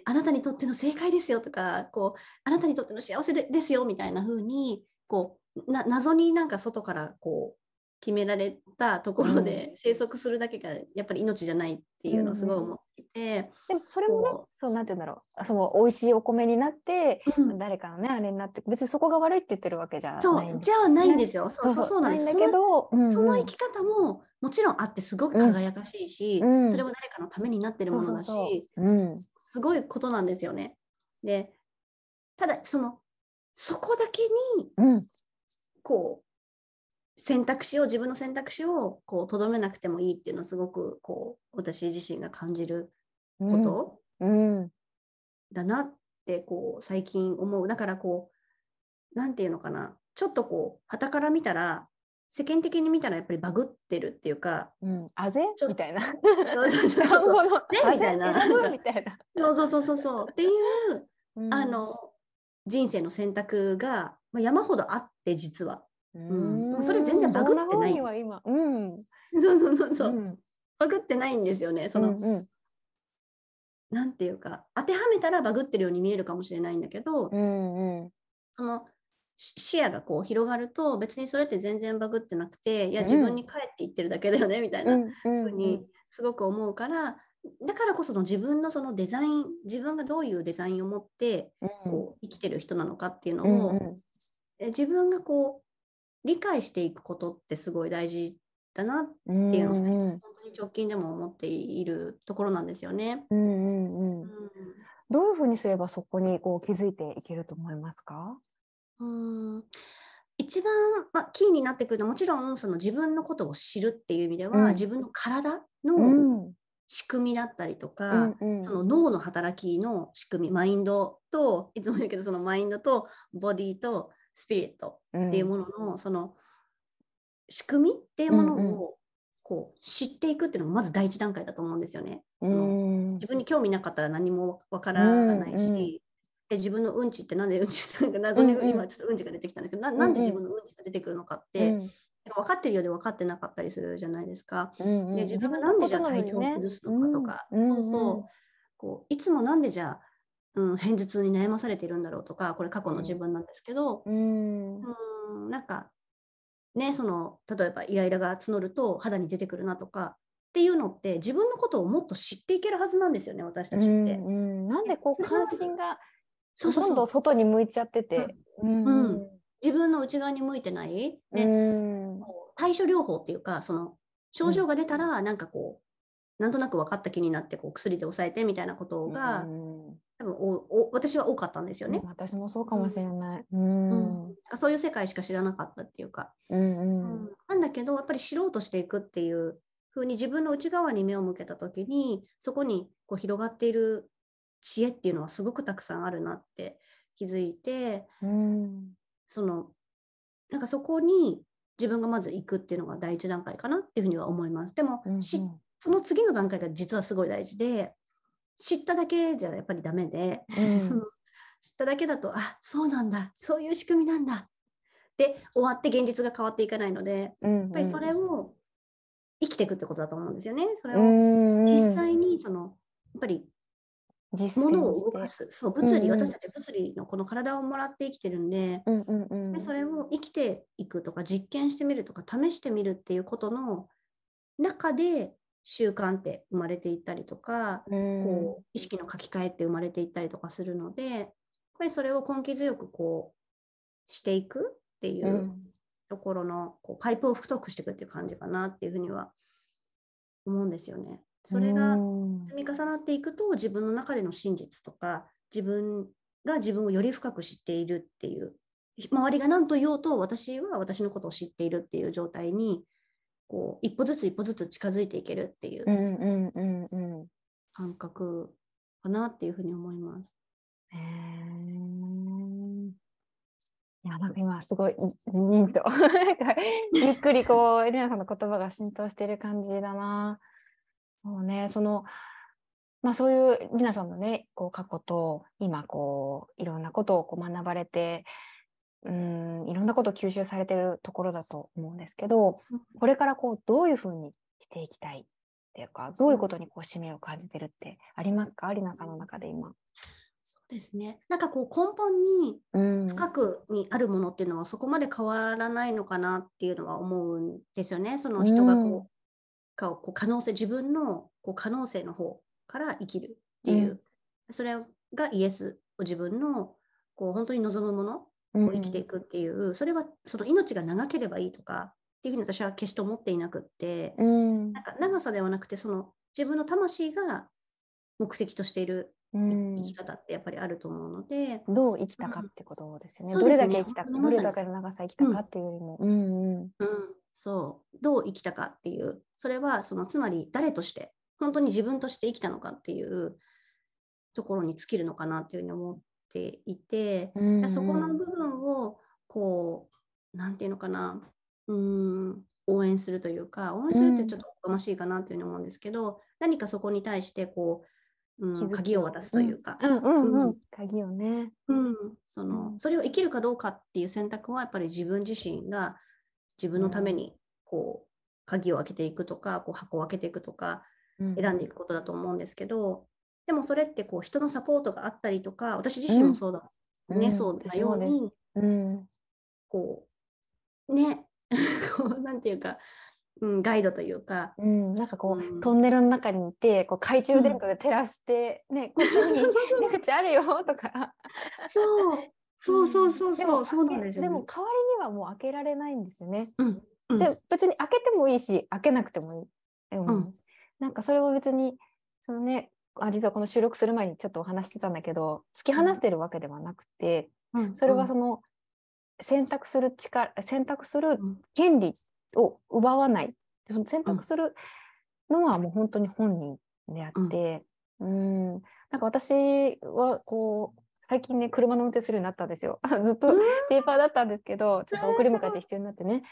あなたにとっての正解ですよとかこうあなたにとっての幸せでですよみたいな風にこうな謎になんか外からこう決められたところで生息するだけがやっぱり命じゃないっていうのをすごい思っていて、でもそれもねそう。なんて言うんだろう。その美味しいお米になって、うん、誰かのねあれになって別にそこが悪いって言ってるわけじゃないそうじゃあないんですよ、そうそうそうなんです。だけどその,、その生き方ももちろんあってすごく輝かしいし、うん、それは誰かのためになってるものだしすごいことなんですよね。でただそのそこだけに、こう選択肢を自分の選択肢をこうとどめなくてもいいっていうのはすごくこう私自身が感じることだなってこう最近思う。だからこう何て言うのかな。ちょっとこう旗から見たら世間的に見たらやっぱりバグってるっていうか、うん、あぜみたいな。ねみたいな。みたいな。そうそうそうそう。っていう、うん、あの人生の選択が、まあ、山ほどあって実は。うん、それ全然バグってない。は今、うん、[laughs] そうそうそうそう、うん、バグってないんですよね。その、うんうん、なんていうか当てはめたらバグってるように見えるかもしれないんだけど、うんうん、その視野がこう広がると別にそれって全然バグってなくていや自分に返っていってるだけだよねみたいなふうにすごく思うからだからこその自分のそのデザイン自分がどういうデザインを持ってこう生きてる人なのかっていうのを、うんうん、自分がこう理解していくことってすごい大事だなっていうのを、本当に直近でも思っているところなんですよね。うんうんうん。どういうふうにすればそこにこう気づいていけると思いますか？うん。一番、まあ、キーになってくるのはもちろんその自分のことを知るっていう意味では、うん、自分の体の仕組みだったりとか、うんうん、その脳の働きの仕組みマインドといつも言うけどそのマインドとボディとスピリットっていうものの、うん、その仕組みっていうものをこう知っていくっていうのがまず第一段階だと思うんですよね。うん、自分に興味なかったら何もわからないし、え自分のうんちってなんでうんちなんか謎に今ちょっとうんちが出てきたんですけど、ななんで自分のうんちが出てくるのかって、分かってるようで分かってなかったりするじゃないですか。で自分がなんでじゃあ体調を崩すのかとか、そうそう。こういつもなんでじゃあ、うん、偏頭痛に悩まされているんだろうとかこれ過去の自分なんですけど、うん、うんなんかねその例えばイライラが募ると肌に出てくるなとかっていうのって自分のことをもっと知っていけるはずなんですよね私たちって。うんうん、なんでこう関心がほとんど外に向いちゃってて。うん、うん、自分の内側に向いてない、ね、うん、対処療法っていうかその症状が出たらなんかこうなんとなく分かった気になってこう薬で抑えてみたいなことが、多分おお私は多かったんですよね。私もそうかもしれない。うん、うん、そういう世界しか知らなかったっていうか、うんうん。うん、なんだけどやっぱり知ろうとしていくっていう風に自分の内側に目を向けた時にそこにこう広がっている知恵っていうのはすごくたくさんあるなって気づいて、うん、そのなんかそこに自分がまず行くっていうのが第一段階かなっていうふうには思います。でも、うんうん、その次の段階が実はすごい大事で知っただけじゃやっぱりダメで、うん、知っただけだとあそうなんだそういう仕組みなんだ。で終わって現実が変わっていかないので、うんうん、やっぱりそれを生きていくってことだと思うんですよね。それを実際にそのやっぱりものを動かす。そう物理、うんうん、私たち物理のこの体をもらって生きてるんでうんうんうん、でそれを生きていくとか実験してみるとか試してみるっていうことの中で習慣って生まれていったりとか、うん、こう意識の書き換えって生まれていったりとかするのでやっぱりそれを根気強くこうしていくっていうところの、こうパイプを太くしていくっていう感じかなっていうふうには思うんですよね。それが積み重なっていくと自分の中での真実とか自分が自分をより深く知っているっていう周りが何と言おうと私は私のことを知っているっていう状態にこう一歩ずつ一歩ずつ近づいていけるっていう感覚かなっていうふうに思います。へいやなんか今すごいニンと [laughs] ゆっくりこうエレナさんの言葉が浸透している感じだな。そうね、その、まあ、そういう皆さんのね、こう過去と今こういろんなことをこう学ばれて、うん、いろんなことを吸収されてるところだと思うんですけど、これからこうどういうふうにしていきたいっていうか、どういうことにこう使命を感じてるってありますか、アリナさんの中で今。そうですね。なんかこう根本に深くにあるものっていうのはそこまで変わらないのかなっていうのは思うんですよね。その人がこうかこう可能性自分のこう可能性の方から生きるっていう、うん、それがイエスを自分のこう本当に望むものを生きていくっていう、うん、それはその命が長ければいいとかっていうふうに私は決して思っていなくって、うん、なんか長さではなくてその自分の魂が目的としている生き方ってやっぱりあると思うので、うん、どう生きたかってことですよね。うん、どれだけ生きたか、どれだけの長さ生きたかっていうよりも。うん、うん、そう。どう生きたかっていうそれはそのつまり誰として本当に自分として生きたのかっていうところに尽きるのかなっていうふうに思っていて、うんうん、そこの部分をこう何て言うのかなうん応援するというか応援するってちょっとおかましいかなというふうに思うんですけど、うん、何かそこに対してこう、うん、鍵を渡すというか、鍵をね、うん、そのそれを生きるかどうかっていう選択はやっぱり自分自身が自分のためにこう鍵を開けていくとかこう箱を開けていくとか選んでいくことだと思うんですけど、でもそれってこう人のサポートがあったりとか私自身もそうだ、うん、ね、そうだように、うん、こうね。[laughs] こうなんていうか、うん、ガイドというか、うん、なんかこう、うん、トンネルの中にいてこう懐中電灯で照らして、ね [laughs] ここに出口あるよとか。そう。そうそうそうそう、そうなんですよ、ね、でも代わりにはもう開けられないんですよね。うん、で別に開けてもいいし開けなくてもいい。うん、なんかそれを別にそのねあ実はこの収録する前にちょっとお話してたんだけど突き放してるわけではなくて、それはその選択する力選択する権利を奪わない。その選択するのはもう本当に本人であって、うん、ん。なんか私はこう最近ね車の運転するようになったんですよ。[laughs] ずっとペーパーだったんですけどちょっと送り迎えて必要になってね。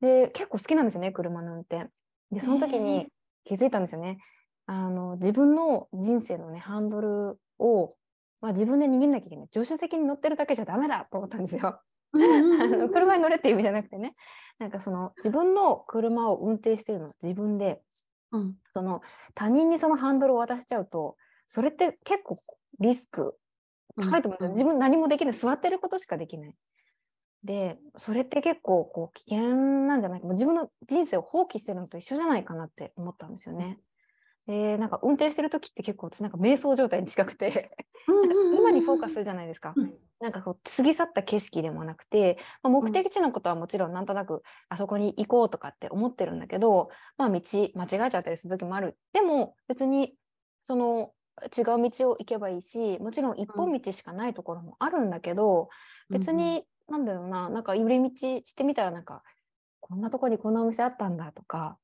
で結構好きなんですよね車の運転。でその時に気づいたんですよね、あの自分の人生のねハンドルを、まあ、自分で握んなきゃいけない。助手席に乗ってるだけじゃダメだと思ったんですよ。車に乗れっていう意味じゃなくてね。なんかその自分の車を運転してるの自分で、うん、その他人にそのハンドルを渡しちゃうとそれって結構リスク高いと思うんですよ、うん、自分何もできない。座ってることしかできない。でそれって結構こう危険なんじゃないか。自分の人生を放棄してるのと一緒じゃないかなって思ったんですよね。でなんか運転してる時って結構私なんか瞑想状態に近くて [laughs] 今にフォーカスするじゃないですか、うん、なんかこう過ぎ去った景色でもなくて、まあ、目的地のことはもちろんなんとなくあそこに行こうとかって思ってるんだけど、まあ、道間違えちゃったりする時もある。でも別にその違う道を行けばいいしもちろん一本道しかないところもあるんだけど、うん、別になんだろうななんか寄り道してみたらなんかこんなとこにこんなお店あったんだとか、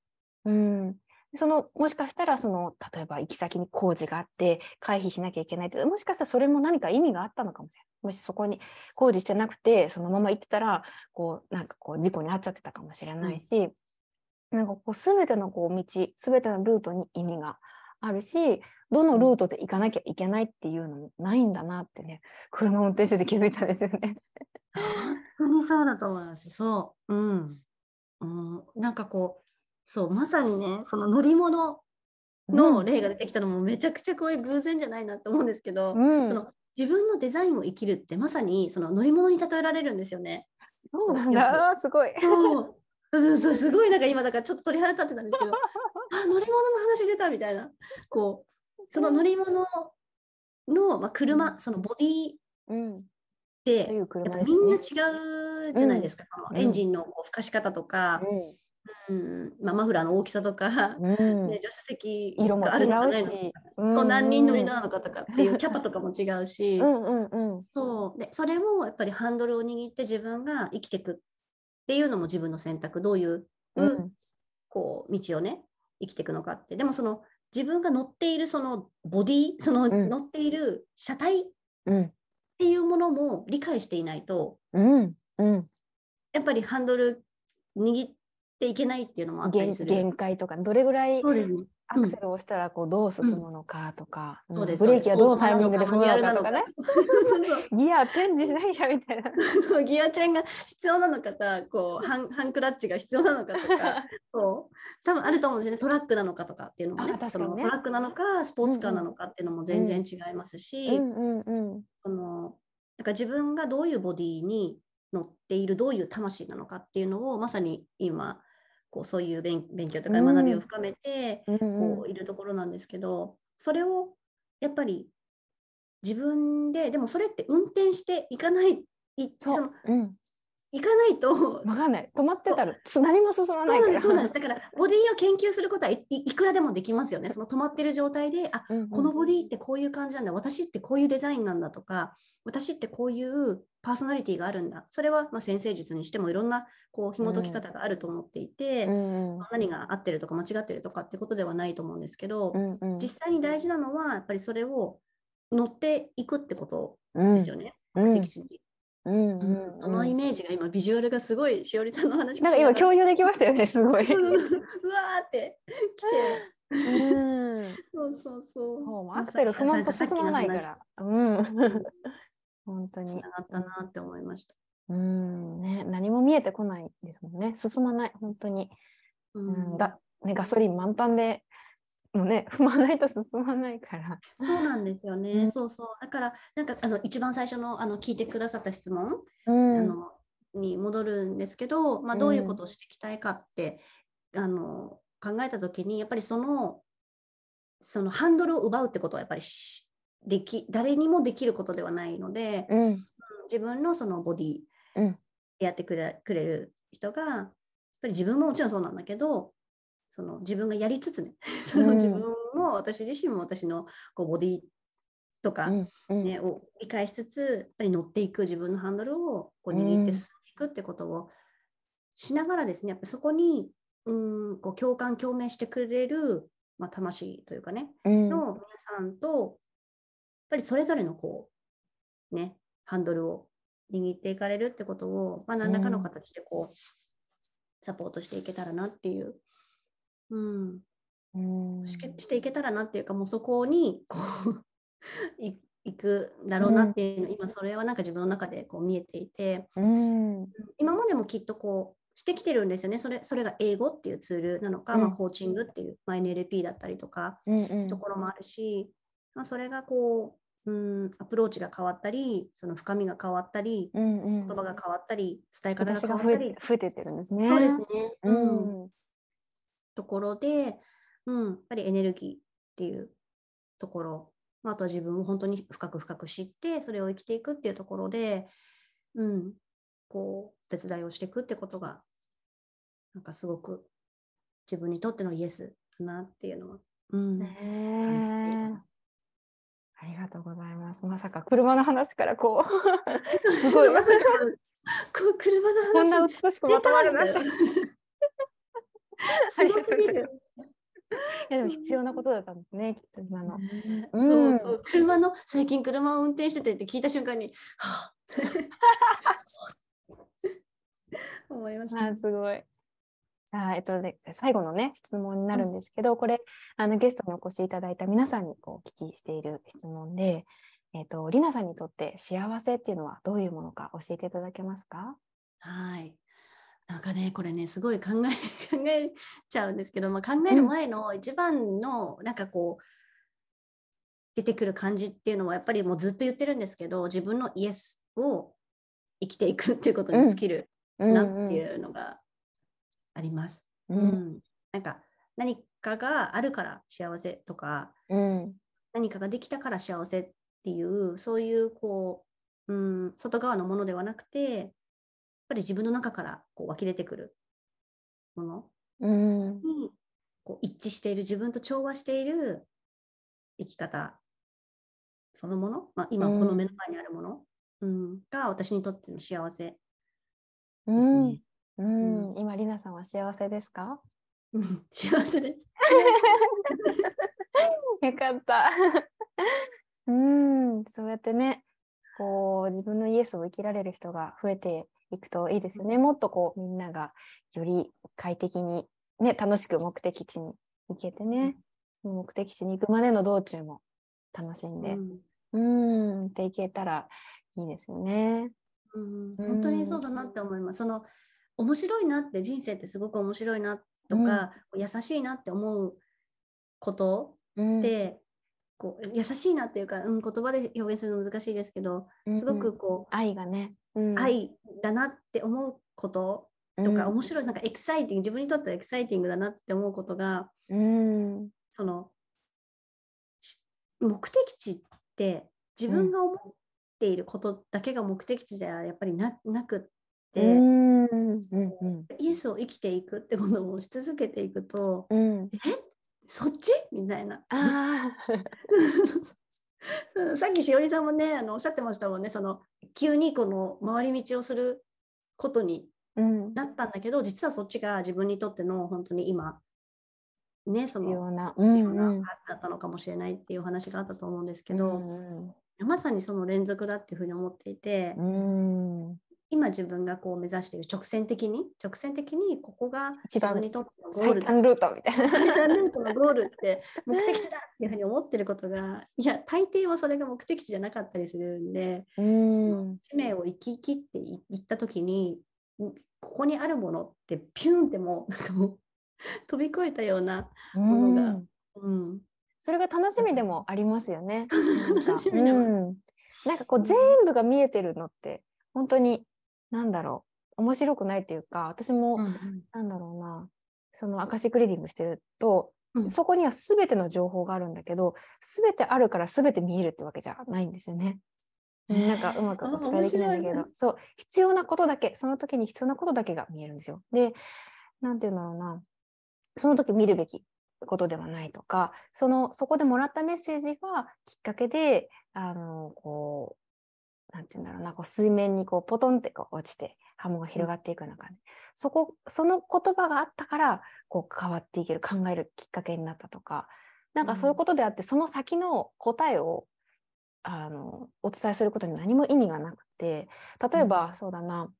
うん、そのもしかしたらその例えば行き先に工事があって回避しなきゃいけないってもしかしたらそれも何か意味があったのかもしれない。もしそこに工事してなくてそのまま行ってたらこうなんかこう事故に遭っちゃってたかもしれないし、うん、なんかこう全てのこう道全てのルートに意味があるしどのルートで行かなきゃいけないっていうのもないんだなってね車を運転してて気づいたんですよね。本当にそうだと思います。そう。うん。うん、なんかこうそうまさにねその乗り物の例が出てきたのもめちゃくちゃこういう偶然じゃないなと思うんですけど、うん、その自分のデザインを生きるってまさにその乗り物に例えられるんですよね。そうなんだ。すごい。そう。うん、そうすごい。なんか今だからちょっと鳥肌立ってたんですけど [laughs] あ乗り物の話出たみたいな。こうその乗り物の、まあ、車、うん、そのボディって、うん、みんな違うじゃないですか、うん、エンジンのこう吹かし方とか、うんまあ、マフラーの大きさとか、うん、[laughs] ね、助手席があるのかないのか、うんそう何人乗りなのかとかっていう [laughs] キャパとかも違うし。うんうん、うん、そう。でそれをやっぱりハンドルを握って自分が生きていくっていうのも自分の選択。どういう、うん、こう道をね生きていくのかって。でもその自分が乗っているそのボディその乗っている車体っていうものも理解していないと、うん。うん、やっぱりハンドル握っていけないっていうのもあったりする。限界とかどれぐらいアクセルを押したらこうどう進むのかとか、うん、ブレーキはどのタイミングで踏むのかとかね。ギアチェンジしなきゃみたいな。[laughs] ギアチェンが必要なのかさこうハンハンクラッチが必要なのかとか [laughs] こう多分あると思うんですよね。トラックなのかとかっていうのもね、ね、そのトラックなのかスポーツカーなのかっていうのも全然違いますし、うんうんうん、そのなんか自分がどういうボディに乗っているどういう魂なのかっていうのをまさに今こうそういう勉強とか学びを深めて、こういるところなんですけど、それをやっぱり自分ででもそれって運転していかないいその、うん、行かないと。わかんない。止まってたら何も進まないから。そうなんです。だからボディを研究することはいいくらでもできますよね。その止まってる状態で、あ、うんうん、このボディってこういう感じなんだ。私ってこういうデザインなんだとか、私ってこういうパーソナリティがあるんだ。それはまあ先生術にしてもいろんなこう紐解き方があると思っていて、うんうん、何が合ってるとか間違ってるとかってことではないと思うんですけど、うんうん、実際に大事なのはやっぱりそれを乗っていくってことですよね。目的地に。うんうんうん、そのイメージが今ビジュアルがすごいしおりさんの話なんか今共有できましたよねすごい。うわーってきて。うん。そうそうそう。もうアクセル踏まんと進まないから。うん。本当に。なったなって思いましたうん。ね何も見えてこないですもんね。進まない。本当に。うん。だねガソリン満タンでもうね踏まないと進まないから。そうなんですよね。うん、そうそう。だからなんかあの一番最初のあの聞いてくださった質問、うん、あのに戻るんですけど、まあ、どういうことをしていきたいかって、うん、あの考えた時にやっぱりそのそのハンドルを奪うってことはやっぱりでき誰にもできることではないので、うん、自分のそのボディやってくれくれる人がやっぱり自分ももちろんそうなんだけどその自分がやりつつね [laughs] その自分もも私自身も私のこうボディとかね、うんうん、を理解しつつやっぱり乗っていく自分のハンドルをこう握って進んでいくってことをしながらですねやっぱそこにうんこう共感共鳴してくれる、まあ、魂というかね、うん、の皆さんとやっぱりそれぞれのこうねハンドルを握っていかれるってことを、まあ、何らかの形でこう、サポートしていけたらなっていう、うん、うん。ししていけたらなっていうかもうそこにこう [laughs] 行くだろうなっていうの、うん、今それはなんか自分の中でこう見えていて、うん、今までもきっとこうしてきてるんですよね。それそれが英語っていうツールなのか、うん、まあ、コーチングっていう、まあ、NLP だったりとか、うんところもあるし、まあ、それがこううんアプローチが変わったりその深みが変わったり、うんうん、言葉が変わったり伝え方が変わったり。増えてってるんですね。そうですね、うん、ところで、うん、やっぱりエネルギーっていうところあとは自分を本当に深く深く知ってそれを生きていくっていうところで、うん、こう手伝いをしていくってことがなんかすごく自分にとってのイエスだなっていうのは、うん、感じて。ありがとうございます。まさか車の話からこう [laughs] すごい。こう車の話こんな美しくまとまるなって。ありがとうございます。いやでも必要なことだったんですね、きっと今の。うん、そうそう車の最近車を運転しててって聞いた瞬間に、はあ、[laughs] 思いました。あすごい。じゃあ、えっと、で最後のね質問になるんですけど、うん、これあのゲストにお越しいただいた皆さんにこうお聞きしている質問で、えっと、りなさんにとって幸せっていうのはどういうものか教えていただけますか？はい。なんかねこれねすごい考え [laughs] 考えちゃうんですけど、まあ、考える前の一番のなんかこう、出てくる感じっていうのはやっぱりもうずっと言ってるんですけど自分のイエスを生きていくっていうことに尽きるなっていうのがあります。うん、うん、なんか何かがあるから幸せとか、うん、何かができたから幸せっていうそういうこう、うん、外側のものではなくてぱり自分の中からこう湧き出てくるもの。にこう一致している自分と調和している生き方。そのもの、まあ、今この目の前にあるもの、うん、が私にとっての幸せ。ですね。うん、うん、今りなさんは幸せですか？幸せです。[laughs] よかった。うん、そうやってね、こう自分のイエスを生きられる人が増えていくといいですよね。もっとこうみんながより快適に、ね、楽しく目的地に行けてね、うん、目的地に行くまでの道中も楽しんで、うん、ん。っていけたらいいですよね。うん、本当にそうだなって思います。その面白いなって人生ってすごく面白いなとか、うん、優しいなって思うことって、こう優しいなっていうか、うん、言葉で表現するの難しいですけど、すごくこう、愛がね、うん、愛だなって思うこととか、うん、面白いなんかエキサイティング自分にとってはエキサイティングだなって思うことが、うん、その目的地って自分が思っていることだけが目的地ではやっぱりななくって、うん、イエスを生きていくってことをし続けていくと、うん、え？そっち？みたいな。[laughs] さっきしおりさんもねあのおっしゃってましたもんねその急にこの回り道をすることになったんだけど、うん、実はそっちが自分にとっての本当に今ねその必要な、うんうん、だったのかもしれないっていう話があったと思うんですけど、うんうん、まさにその連続だっていうふうに思っていて、うん、今自分がこう目指している直線的に直線的にここが自分にとってのゴールだ。ルートみたいな。最短ルートのゴールって目的地だっていうふうに思ってることがいや大抵はそれが目的地じゃなかったりするんでうん。使命を生き切っていった時にここにあるものってピュンってもうなんかもう [laughs] 飛び越えたようなものが、うん、それが楽しみでもありますよね。[laughs] 楽しみでも、なんかこう全部が見えてるのって本当になんだろう。面白くないっていうか私も、うんうん、なんだろうなそのアカシックリーディングしてると、うん、そこには全ての情報があるんだけど全てあるから全て見えるってわけじゃないんですよね。なんかうまくお伝えできないんだけど、そう。必要なことだけその時に必要なことだけが見えるんですよ。で何て言うんだろうなその時見るべきことではないとかそのそこでもらったメッセージがきっかけであのこうなんて言うんだろうなこう水面にこうポトンってこう落ちて波紋が広がっていくような感じ、うん、そこその言葉があったからこう変わっていける考えるきっかけになったとか。なんかそういうことであって、うん、その先の答えをあのお伝えすることに何も意味がなくて例えば、うん、そうだな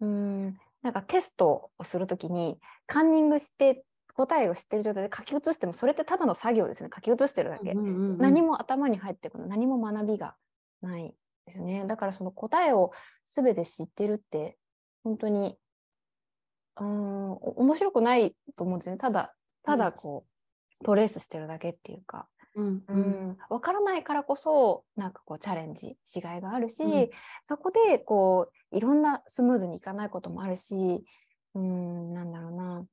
うんなんかテストをするときにカンニングして答えを知ってる状態で書き写してもそれってただの作業ですね。書き写してるだけ、何も頭に入ってくる何も学びがないですよね。だからその答えを全て知ってるって本当にうん面白くないと思うんですね。ただただこう、うん、トレースしてるだけっていうか。うんうん、分からないからこそなんかこうチャレンジしがいがあるし、うん、そこでこういろんなスムーズにいかないこともあるしうんなんだろうな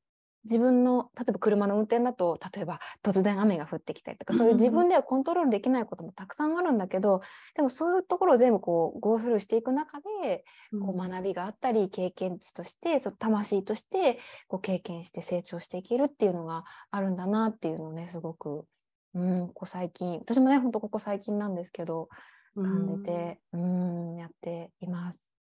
自分の例えば車の運転だと例えば突然雨が降ってきたりとかそういう自分ではコントロールできないこともたくさんあるんだけどでもそういうところを全部こうゴースルーしていく中でこう学びがあったり経験値としてその魂としてこう経験して成長していけるっていうのがあるんだなっていうのをねすごくうん、ここ最近私もね本当ここ最近なんですけど感じてうんやっています。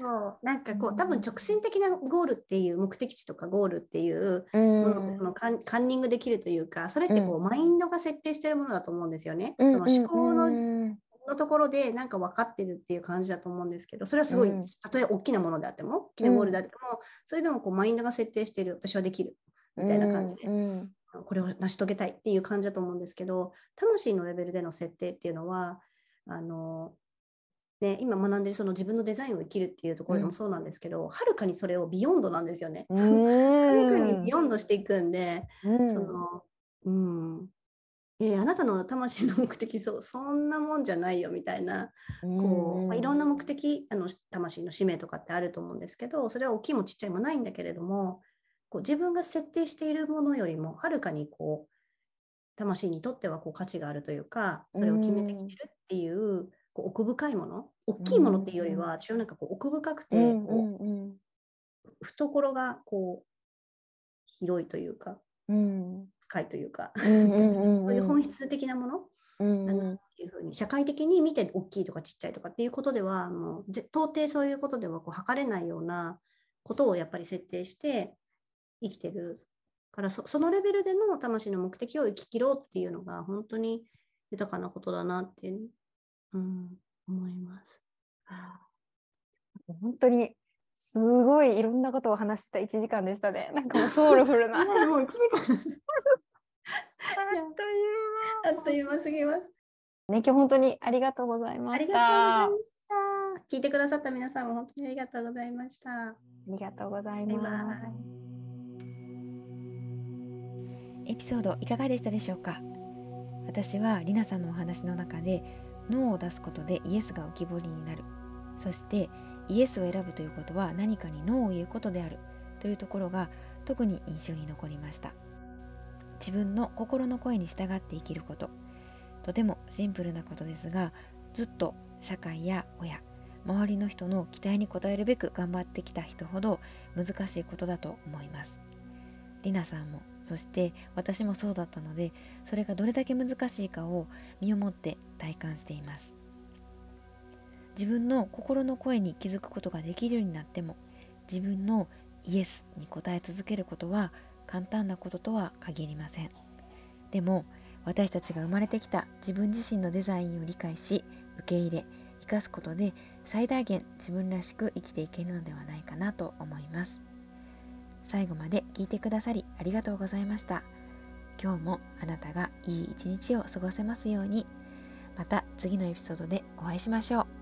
そう。なんかこう多分直線的なゴールっていう目的地とかゴールっていうものってそのカンニングできるというかそれってこう、マインドが設定してるものだと思うんですよね。その思考ののところでなんか分かってるっていう感じだと思うんですけどそれはすごい、たとえ大きなものであっても大きなゴールであっても、それでもこうマインドが設定してる私はできるみたいな感じで、これを成し遂げたいっていう感じだと思うんですけど魂のレベルでの設定っていうのはあの、ね、今学んでるその自分のデザインを生きるっていうところでもそうなんですけど、はるかにそれを beyond なんですよね。はるかに beyond していくんで、うん、そのうん。えー、あなたの魂の目的そうそんなもんじゃないよみたいなこう、まあ、いろんな目的あの魂の使命とかってあると思うんですけどそれは大きいもちっちゃいもないんだけれどもこう自分が設定しているものよりもはるかにこう魂にとってはこう価値があるというかそれを決めてきてるっていう,、こう奥深いもの？大きいものっていうよりは私はなんかこう奥深くてこう、懐がこう広いというか、深いというかそういう本質的なもの、うんっていうふうに社会的に見て大きいとかちっちゃいとかっていうことではあの到底そういうことではこう測れないようなことをやっぱり設定して生きてるからそのレベルでの魂の目的を生き切ろうっていうのが本当に豊かなことだなっていう、うん、思います。本当にすごいいろんなことを話した1時間でしたね。[laughs] なんかもうソウルフルな。もう1時間あっという間すぎます。ね、今日本当にありがとうございました。ありがとうございました。聞いてくださった皆さんも本当にありがとうございました。ありがとうございます。エピソードいかがでしたでしょうか？私はりなさんのお話の中でノーを出すことでイエスが浮き彫りになる。そしてイエスを選ぶということは何かにノーを言うことである。というところが特に印象に残りました。自分の心の声に従って生きること。とてもシンプルなことですがずっと社会や親周りの人の期待に応えるべく頑張ってきた人ほど難しいことだと思います。りなさんもそして私もそうだったのでそれがどれだけ難しいかを身をもって体感しています自分の心の声に気づくことができるようになっても自分のイエスに答え続けることは簡単なこととは限りませんでも私たちが生まれてきた自分自身のデザインを理解し受け入れ生かすことで最大限自分らしく生きていけるのではないかなと思います最後まで聞いてくださりありがとうございました。今日もあなたがいい一日を過ごせますように。また次のエピソードでお会いしましょう。